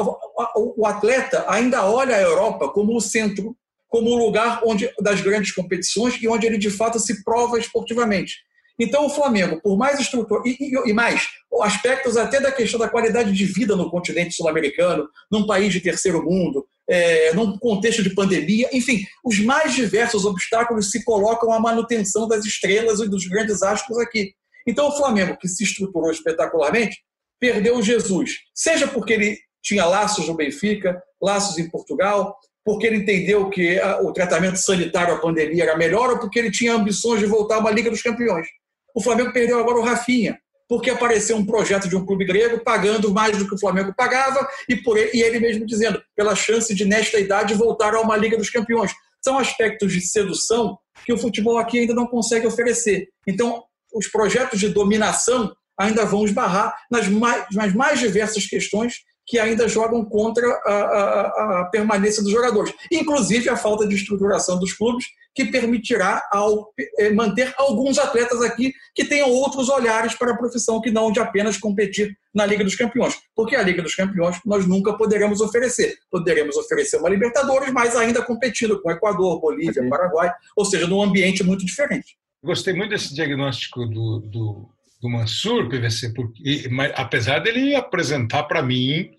Speaker 3: o atleta ainda olha a Europa como o centro, como o lugar onde das grandes competições e onde ele de fato se prova esportivamente. Então, o Flamengo, por mais estrutura, e, e, e, mais, aspectos até da questão da qualidade de vida no continente sul-americano, num país de terceiro mundo, é, num contexto de pandemia, enfim, os mais diversos obstáculos se colocam à manutenção das estrelas e dos grandes astros aqui. Então, o Flamengo, que se estruturou espetacularmente, perdeu o Jesus, seja porque ele tinha laços no Benfica, laços em Portugal, porque ele entendeu que o tratamento sanitário à pandemia era melhor ou porque ele tinha ambições de voltar a uma Liga dos Campeões. O Flamengo perdeu agora o Rafinha. porque apareceu um projeto de um clube grego pagando mais do que o Flamengo pagava e, por ele, e ele mesmo dizendo, pela chance de, nesta idade, voltar a uma Liga dos Campeões. São aspectos de sedução que o futebol aqui ainda não consegue oferecer. Então, os projetos de dominação ainda vão esbarrar nas mais, nas mais diversas questões que ainda jogam contra a, a, a, permanência dos jogadores, inclusive a falta de estruturação dos clubes, que permitirá ao, eh, manter alguns atletas aqui que tenham outros olhares para a profissão que não de apenas competir na Liga dos Campeões, porque a Liga dos Campeões nós nunca poderemos oferecer. Poderemos oferecer uma Libertadores, mas ainda competindo com Equador, Bolívia, Paraguai, ou seja, num ambiente muito diferente.
Speaker 1: Gostei muito desse diagnóstico do, do do Mansur, PVC, porque, mas, apesar dele apresentar para mim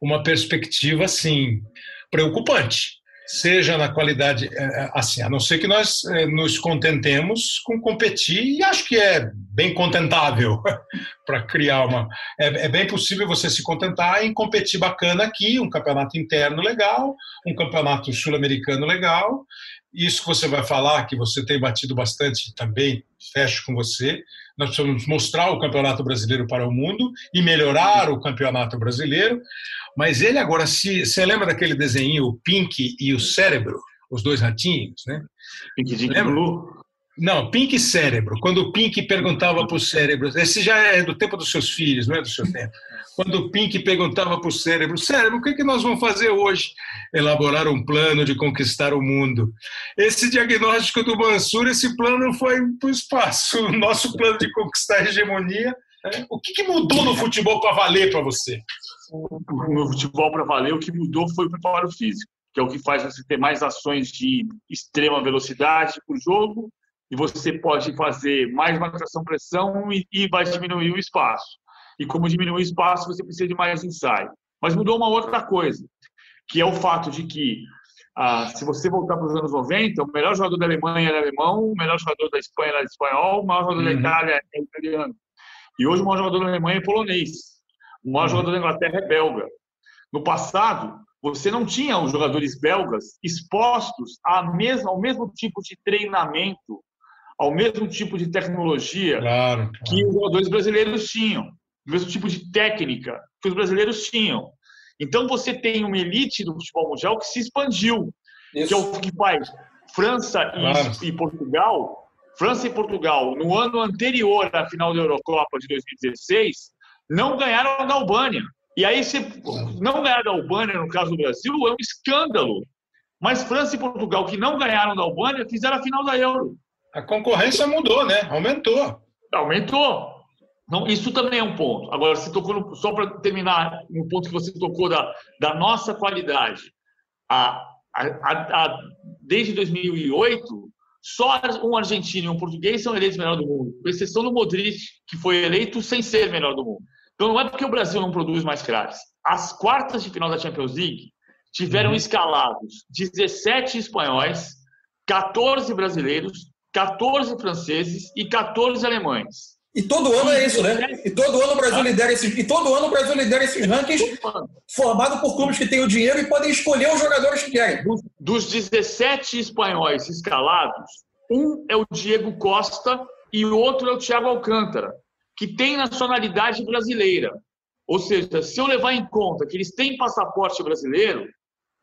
Speaker 1: uma perspectiva assim preocupante, seja na qualidade é, é, assim, a não ser que nós é, nos contentemos com competir e acho que é bem contentável para criar uma é, é, bem possível você se contentar em competir bacana aqui, um campeonato interno legal, um campeonato sul-americano legal. Isso que você vai falar, que você tem batido bastante também, fecho com você, nós precisamos mostrar o Campeonato Brasileiro para o mundo e melhorar o Campeonato Brasileiro. Mas ele agora, se você lembra daquele desenho, o Pink e o Cérebro, os dois ratinhos, né?
Speaker 2: Pink de Blue?
Speaker 1: Não, Pink e Cérebro. Quando o Pink perguntava para o cérebro, esse já é do tempo dos seus filhos, não é do seu tempo. Quando o Pink perguntava para o cérebro, cérebro, o que, é que nós vamos fazer hoje? Elaborar um plano de conquistar o mundo. Esse diagnóstico do Mansur, esse plano foi para o espaço. O nosso plano de conquistar a hegemonia. Né? O que, que mudou no futebol para valer para você?
Speaker 2: No futebol para valer, o que mudou foi o preparo físico, que é o que faz você ter mais ações de extrema velocidade para o jogo, e você pode fazer mais marcação-pressão e, e vai diminuir o espaço e como diminuir o espaço, você precisa de mais ensaio. Mas mudou uma outra coisa, que é o fato de que, ah, se você voltar para os anos 90, o melhor jogador da Alemanha era alemão, o melhor jogador da Espanha era espanhol, o maior jogador uhum. da Itália é italiano. E hoje o maior jogador da Alemanha é polonês. O maior uhum. jogador da Inglaterra é belga. No passado, você não tinha os jogadores belgas expostos mesma, ao mesmo tipo de treinamento, ao mesmo tipo de tecnologia
Speaker 1: claro, claro.
Speaker 2: que os jogadores brasileiros tinham o mesmo tipo de técnica que os brasileiros tinham. Então você tem uma elite do futebol mundial que se expandiu, Isso. que é o que faz França e, claro. e, Portugal. França e Portugal, no ano anterior à final da Eurocopa de 2016, não ganharam da Albânia. E aí, se não ganhar da Albânia, no caso do Brasil, é um escândalo. Mas França e Portugal, que não ganharam da Albânia, fizeram a final da Euro.
Speaker 1: A concorrência mudou, né? Aumentou.
Speaker 2: Aumentou. Então, isso também é um ponto. Agora, você tocou no, só para terminar no ponto que você tocou da, da nossa qualidade. A, a, a, desde 2008, só um argentino e um português são eleitos melhor do mundo, com exceção do Modric, que foi eleito sem ser melhor do mundo. Então, não é porque o Brasil não produz mais craques. As quartas de final da Champions League tiveram uhum. escalados 17 espanhóis, 14 brasileiros, 14 franceses e 14 alemães.
Speaker 3: E todo ano é isso, né? E todo ano o Brasil lidera esses, e todo ano o Brasil lidera esses rankings formado por clubes que têm o dinheiro e podem escolher os jogadores que querem.
Speaker 2: Dos 17 espanhóis escalados, um é o Diego Costa e o outro é o Thiago Alcântara, que tem nacionalidade brasileira. Ou seja, se eu levar em conta que eles têm passaporte brasileiro,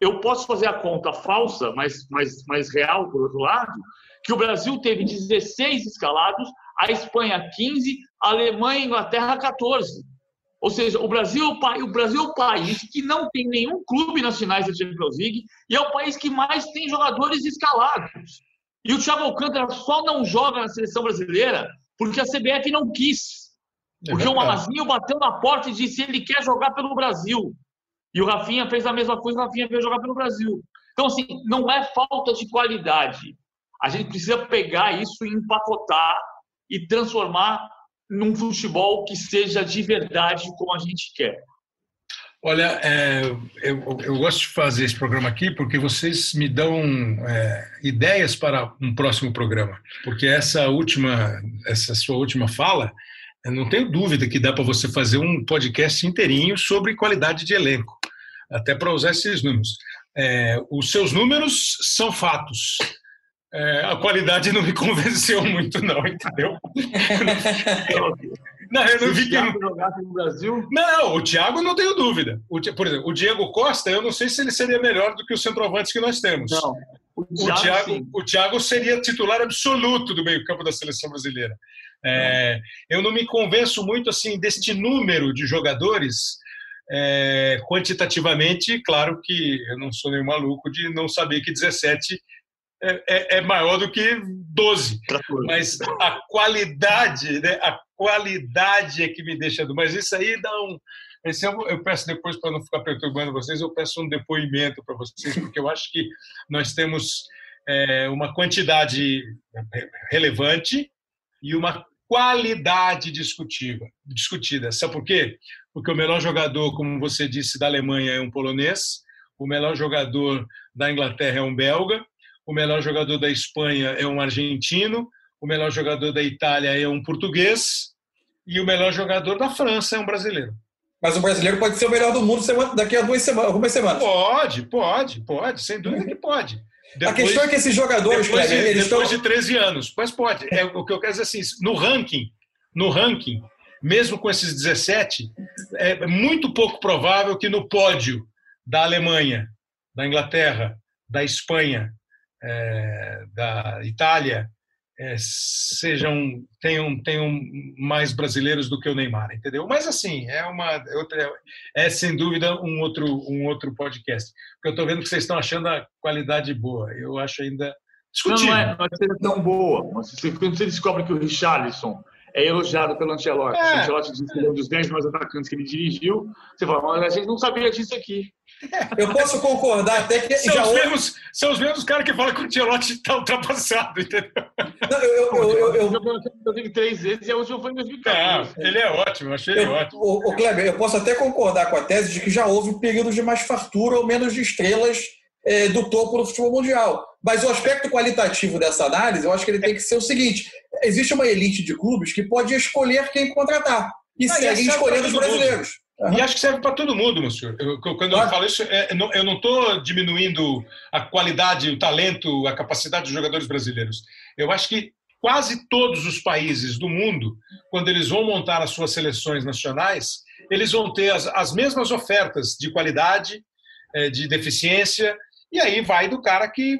Speaker 2: eu posso fazer a conta falsa, mas, mas, mas real, por outro lado, que o Brasil teve 16 escalados a Espanha 15, a Alemanha e a Inglaterra 14. Ou seja, o Brasil, o Brasil é o país que não tem nenhum clube nacionais da Champions League e é o país que mais tem jogadores escalados. E o Thiago Alcântara só não joga na seleção brasileira porque a CBF não quis. É porque é o Mazinho bateu na porta e disse que ele quer jogar pelo Brasil. E o Rafinha fez a mesma coisa, o Rafinha veio jogar pelo Brasil. Então, assim, não é falta de qualidade. A gente precisa pegar isso e empacotar e transformar num futebol que seja de verdade como a gente quer.
Speaker 1: Olha, é, eu, eu, gosto de fazer esse programa aqui porque vocês me dão é, ideias para um próximo programa. Porque essa última, essa sua última fala, não tenho dúvida que dá para você fazer um podcast inteirinho sobre qualidade de elenco, até para usar esses números. É, os seus números são fatos é, a qualidade não me convenceu muito, não, entendeu? Não, eu não vi
Speaker 2: o
Speaker 1: que.
Speaker 2: Thiago jogasse no Brasil,
Speaker 1: Não, o Thiago não tenho dúvida. O por exemplo, o Diego Costa, eu não sei se ele seria melhor do que os centroavantes que nós temos.
Speaker 2: não. O
Speaker 1: O
Speaker 2: Thiago,
Speaker 1: Thiago,
Speaker 2: sim.
Speaker 1: o Thiago seria titular absoluto do meio-campo da seleção brasileira. É, eu não me convenço muito assim deste número de jogadores. é, quantitativamente, claro que eu não sou nenhum maluco de não saber que 17 é, é- é maior do que 12 mas a qualidade, né? A qualidade é que me deixa do. Mas isso aí dá um. Esse eu, eu peço depois para não ficar perturbando vocês, eu peço um depoimento para vocês, porque eu acho que nós temos é, uma quantidade relevante e uma qualidade discutiva, discutida. Sabe por quê? Porque o melhor jogador, como você disse, da Alemanha é um polonês, o melhor jogador da Inglaterra é um belga, o melhor jogador da Espanha é um argentino, o melhor jogador da Itália é um português e o melhor jogador da França é um brasileiro.
Speaker 3: Mas o brasileiro pode ser o melhor do mundo daqui a duas semanas, algumas semanas.
Speaker 1: Pode, pode, pode, sem dúvida que pode.
Speaker 3: a questão é que esses jogadores,
Speaker 1: depois, de,
Speaker 3: eles
Speaker 1: depois
Speaker 3: estão.
Speaker 1: de 13 anos. Mas pode. É, o que eu quero dizer assim, no ranking, no ranking, mesmo com esses 17, é muito pouco provável que no pódio da Alemanha, da Inglaterra, da Espanha, é, da Itália, é, sejam tenham, tenham mais brasileiros do que o Neymar, entendeu? Mas assim, é uma é outra, é sem dúvida um outro um outro podcast. Porque eu estou vendo que vocês estão achando a qualidade boa. Eu acho ainda
Speaker 2: Não,
Speaker 1: discutível.
Speaker 2: não é, não é tão boa. Mas você- quando você descobre que o Richarlison é elogiado pelo Ancelotti,
Speaker 1: É.
Speaker 2: o Ancelotti diz que ele é um dos 10 mais atacantes que ele dirigiu, você fala, mas a gente não sabia disso aqui.
Speaker 3: Eu posso concordar até que
Speaker 1: São
Speaker 3: já
Speaker 1: os,
Speaker 3: houve.
Speaker 1: mesmos, são os mesmos caras que falam que o Tielotti está ultrapassado, entendeu?
Speaker 3: Não, eu, eu, eu, eu, eu,
Speaker 2: três vezes e a última foi em
Speaker 1: Não,
Speaker 2: 2014.
Speaker 1: ele é ótimo, eu achei ele
Speaker 3: eu,
Speaker 1: ótimo.
Speaker 3: o, o Kleber, eu posso até concordar com a tese de que já houve períodos de mais fartura ou menos de estrelas eh, do topo do futebol mundial. Mas o aspecto qualitativo dessa análise, eu acho que ele tem que ser o seguinte: existe uma elite de clubes que pode escolher quem contratar e
Speaker 1: Ah,
Speaker 3: seguem escolhendo os brasileiros.
Speaker 1: E acho que serve para todo mundo, meu senhor. Eu- eu- quando eu
Speaker 3: Claro.
Speaker 1: falo isso, é, eu não estou diminuindo a qualidade, o talento, a capacidade dos jogadores brasileiros. Eu acho que quase todos os países do mundo, quando eles vão montar as suas seleções nacionais, eles vão ter as, as mesmas ofertas de qualidade, eh, de deficiência, e aí vai do cara que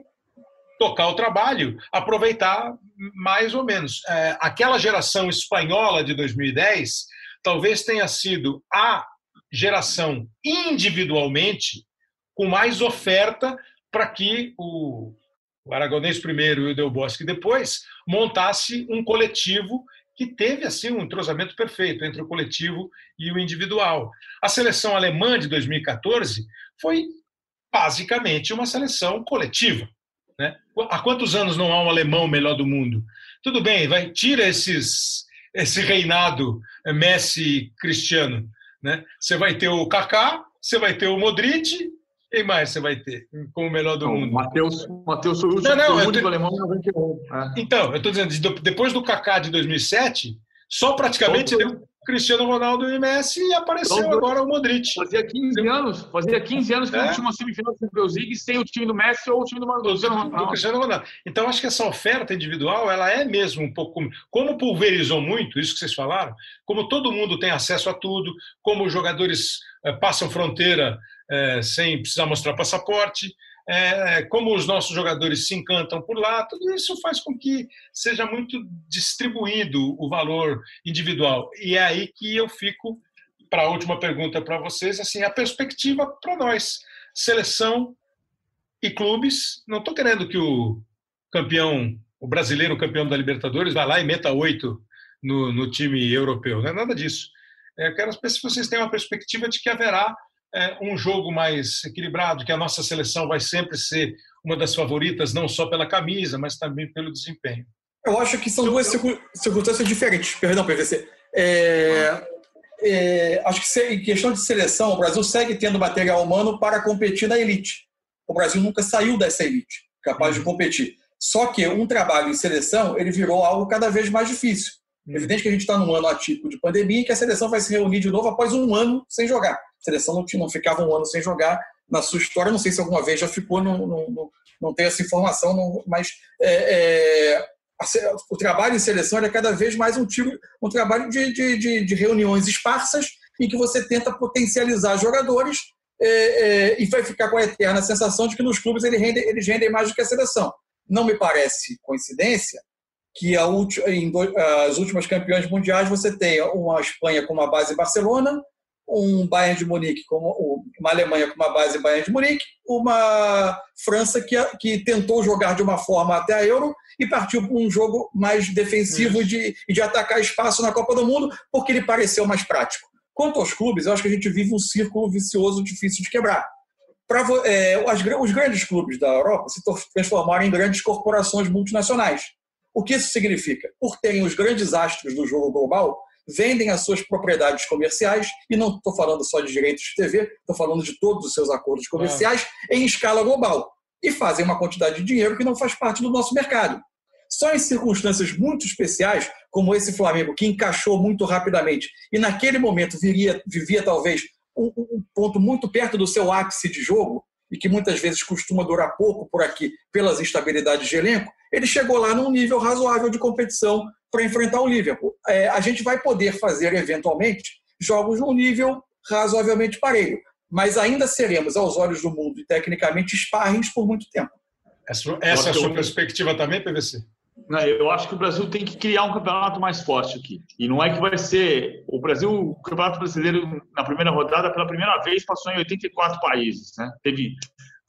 Speaker 1: tocar o trabalho, aproveitar mais ou menos. É, aquela geração espanhola de 2010 talvez tenha sido a geração individualmente com mais oferta para que o, o Aragonês primeiro e o Del Bosque depois montasse um coletivo que teve assim um entrosamento perfeito entre o coletivo e o individual. A seleção alemã de 2014 foi basicamente uma seleção coletiva. Né? Há quantos anos não há um alemão melhor do mundo? Tudo bem, vai tira esses esse reinado Messi Cristiano, né? Você vai ter o Kaká, você vai ter o Modric, quem mais você vai ter como o melhor do
Speaker 2: Não,
Speaker 1: mundo?
Speaker 2: Matheus, Matheus foi o
Speaker 1: Não, não,
Speaker 2: foi o
Speaker 1: eu
Speaker 2: único
Speaker 1: tô-
Speaker 2: alemão em 91. É.
Speaker 1: Então, eu estou dizendo, de- depois do Kaká de 2007, só praticamente
Speaker 2: Todos.
Speaker 1: Cristiano Ronaldo e Messi e apareceu
Speaker 2: Todos.
Speaker 1: agora o Modric.
Speaker 2: Fazia 15 anos, fazia 15 anos que
Speaker 1: É.
Speaker 2: não tinha uma semifinal da Champions League sem o time do Messi ou o time do
Speaker 1: do, do. Cristiano Ronaldo. Então, acho que essa oferta individual, ela é mesmo um pouco... Como, como pulverizou muito, isso que vocês falaram, como todo mundo tem acesso a tudo, como os jogadores eh, passam fronteira eh, sem precisar mostrar passaporte, eh, como os nossos jogadores se encantam por lá, tudo isso faz com que seja muito distribuído o valor individual. E é aí que eu fico, para a última pergunta para vocês, assim, a perspectiva para nós. Seleção e clubes. Não estou querendo que o campeão, o brasileiro campeão da Libertadores, vá lá e meta oito no, no time europeu. Não é nada disso. É, Eu quero saber se vocês têm uma perspectiva de que haverá é, um jogo mais equilibrado, que a nossa seleção vai sempre ser uma das favoritas, não só pela camisa, mas também pelo desempenho.
Speaker 3: Eu acho que são duas circun- circunstâncias diferentes. Perdão, PVC. É, é, acho que em questão de seleção, o Brasil segue tendo material humano para competir na elite. O Brasil nunca saiu dessa elite, capaz de competir. Só que um trabalho em seleção, ele virou algo cada vez mais difícil. É evidente que a gente está num ano atípico de pandemia que a seleção vai se reunir de novo após um ano sem jogar. Seleção não, não ficava um ano sem jogar na sua história. Não sei se alguma vez já ficou, não, não, não, tenho essa informação, não- mas é, é, o trabalho em seleção é cada vez mais um, tiro, um trabalho de, de, de, de reuniões esparsas em que você tenta potencializar jogadores é, é, e vai ficar com a eterna sensação de que nos clubes eles rendem, eles rendem mais do que a seleção. Não me parece coincidência que a em as últimas campeões mundiais você tenha uma Espanha com uma base Barcelona, um Bayern de Munique, como uma Alemanha com uma base Bayern de Munique, uma França que, que tentou jogar de uma forma até a Euro e partiu para um jogo mais defensivo e de, de atacar espaço na Copa do Mundo, porque ele pareceu mais prático. Quanto aos clubes, eu acho que a gente vive um círculo vicioso difícil de quebrar. Pra, é, as, os grandes clubes da Europa se transformaram em grandes corporações multinacionais. O que isso significa? Por terem os grandes astros do jogo global, vendem as suas propriedades comerciais, e não estou falando só de direitos de TV, estou falando de todos os seus acordos comerciais é. em escala global, e fazem uma quantidade de dinheiro que não faz parte do nosso mercado. Só em circunstâncias muito especiais, como esse Flamengo, que encaixou muito rapidamente e naquele momento viria, vivia talvez um, um ponto muito perto do seu ápice de jogo, e que muitas vezes costuma durar pouco por aqui pelas instabilidades de elenco, ele chegou lá num nível razoável de competição para enfrentar o Liverpool. É, a gente vai poder fazer, eventualmente, jogos num nível razoavelmente parelho, mas ainda seremos, aos olhos do mundo e tecnicamente, sparrings por muito tempo.
Speaker 1: Essa, essa é a sua perspectiva também, PVC?
Speaker 2: Não, eu acho que o Brasil tem que criar um campeonato mais forte aqui. E não é que vai ser. O Brasil, o Campeonato Brasileiro, na primeira rodada, pela primeira vez, passou em 84 países. Né? Teve,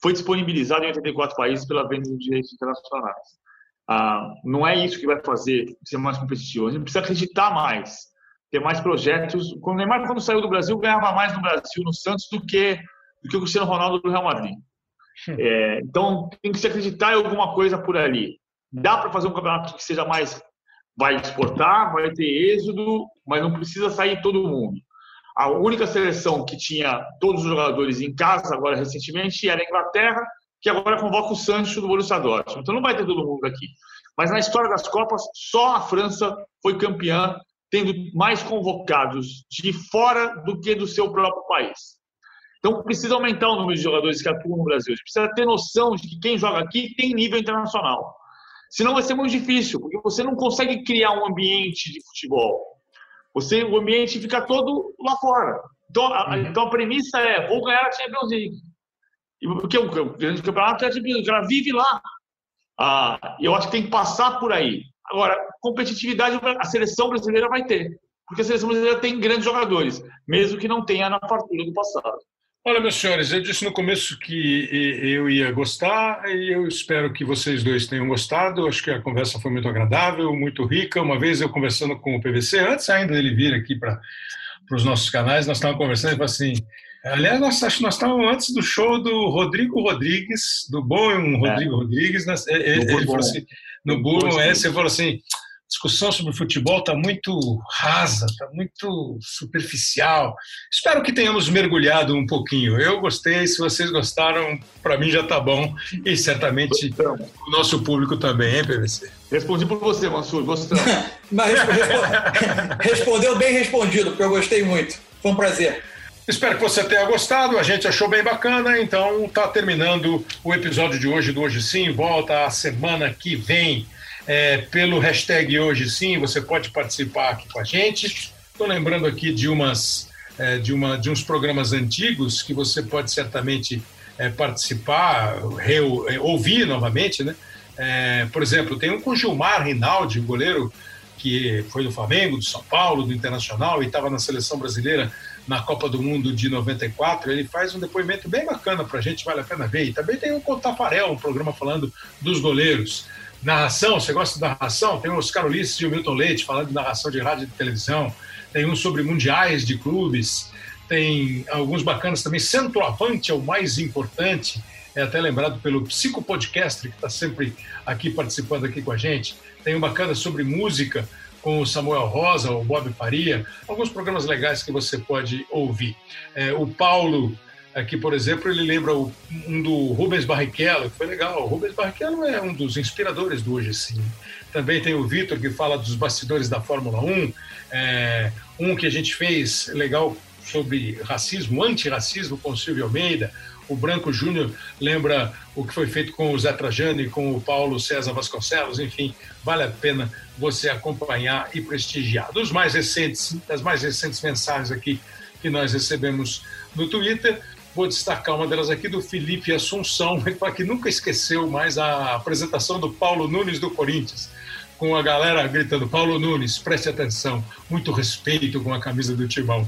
Speaker 2: foi disponibilizado em 84 países pela venda de direitos internacionais. Ah, não é isso que vai fazer ser mais competitivo. A gente precisa acreditar mais, ter mais projetos. O Neymar, quando saiu do Brasil, ganhava mais no Brasil, no Santos, do que, do que o Cristiano Ronaldo do Real Madrid. Hum. É, então, tem que se acreditar em alguma coisa por ali. Dá para fazer um campeonato que seja mais. Vai exportar, vai ter êxodo, mas não precisa sair todo mundo. A única seleção que tinha todos os jogadores em casa, agora recentemente, era a Inglaterra, que agora convoca o Sancho do Borussia Dortmund. Então não vai ter todo mundo aqui. Mas na história das Copas, só a França foi campeã, tendo mais convocados de fora do que do seu próprio país. Então precisa aumentar o número de jogadores que atuam no Brasil. A gente precisa ter noção de que quem joga aqui tem nível internacional. Senão vai ser muito difícil, porque você não consegue criar um ambiente de futebol. Você, o ambiente fica todo lá fora. Então a, uhum. então a premissa é: vou ganhar a Champions League. Porque o grande campeonato é tipo, cara vive lá. Ah, eu acho que tem que passar por aí. Agora, competitividade a seleção brasileira vai ter. Porque a seleção brasileira tem grandes jogadores, mesmo que não tenha na fartura do passado.
Speaker 1: Olha, meus senhores, eu disse no começo que eu ia gostar e eu espero que vocês dois tenham gostado. Acho que a conversa foi muito agradável, muito rica. Uma vez eu conversando com o PVC, antes ainda dele vir aqui para os nossos canais, nós estávamos conversando e falou assim: Aliás, nós, acho que nós estávamos antes do show do Rodrigo Rodrigues, do bom Rodrigo é. Rodrigues. Né? Ele, ele falou assim, no Burro, é, você falou assim, discussão sobre futebol está muito rasa, está muito superficial. Espero que tenhamos mergulhado um pouquinho. Eu gostei, se vocês gostaram, para mim já está bom. E certamente o nosso público também, hein, PVC?
Speaker 2: Respondi por você, Mansur, gostando.
Speaker 3: Mas respondeu bem respondido, porque eu gostei muito. Foi um prazer.
Speaker 1: Espero que você tenha gostado, a gente achou bem bacana, então tá terminando o episódio de hoje do Hoje Sim, volta a semana que vem é, pelo hashtag Hoje Sim, você pode participar aqui com a gente. Estou lembrando aqui de umas é, de, uma, de uns programas antigos que você pode certamente é, participar, é, ouvir novamente, né? É, por exemplo, tem um com Gilmar Rinaldi, um goleiro que foi do Flamengo, do São Paulo, do Internacional e estava na seleção brasileira na Copa do Mundo de 94, ele faz um depoimento bem bacana para a gente, vale a pena ver. E também tem o Contafarel, um programa falando dos goleiros. Narração, você gosta de narração? Tem o Oscar Ulisses e o Milton Leite falando de narração de rádio e de televisão. Tem um sobre mundiais de clubes. Tem alguns bacanas também. Centroavante é o mais importante. É até lembrado pelo Psico Podcast, que está sempre aqui participando aqui com a gente. Tem um bacana sobre música com o Samuel Rosa, o Bob Faria, alguns programas legais que você pode ouvir. É, o Paulo, aqui, por exemplo, ele lembra um do Rubens Barrichello, que foi legal. O Rubens Barrichello é um dos inspiradores do Hoje Sim. Também tem o Vitor, que fala dos bastidores da Fórmula 1. É, um que a gente fez legal sobre racismo, antirracismo com o Silvio Almeida. O Branco Júnior lembra o que foi feito com o Zé Trajano e com o Paulo César Vasconcelos, enfim, vale a pena você acompanhar e prestigiar. Dos mais recentes, das mais recentes mensagens aqui que nós recebemos no Twitter, vou destacar uma delas aqui do Felipe Assunção, que nunca esqueceu mais a apresentação do Paulo Nunes do Corinthians com a galera gritando: Paulo Nunes, preste atenção, muito respeito com a camisa do Timão,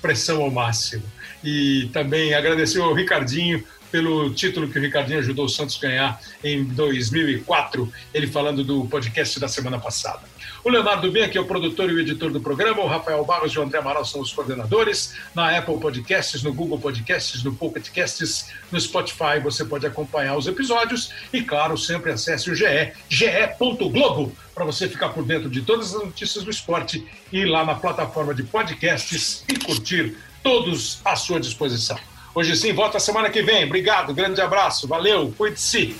Speaker 1: pressão ao máximo. E também agradecer ao Ricardinho pelo título que o Ricardinho ajudou o Santos ganhar em 2004, ele falando do podcast da semana passada. O Leonardo Bem, que é o produtor e o editor do programa, o Rafael Barros e o André Amaral são os coordenadores. Na Apple Podcasts, no Google Podcasts, no Pocket Casts, no Spotify, você pode acompanhar os episódios. E, claro, sempre acesse o GE, ge.globo, para você ficar por dentro de todas as notícias do esporte e ir lá na plataforma de podcasts e curtir todos à sua disposição. Hoje sim, volta semana que vem. Obrigado, grande abraço, valeu, cuide-se.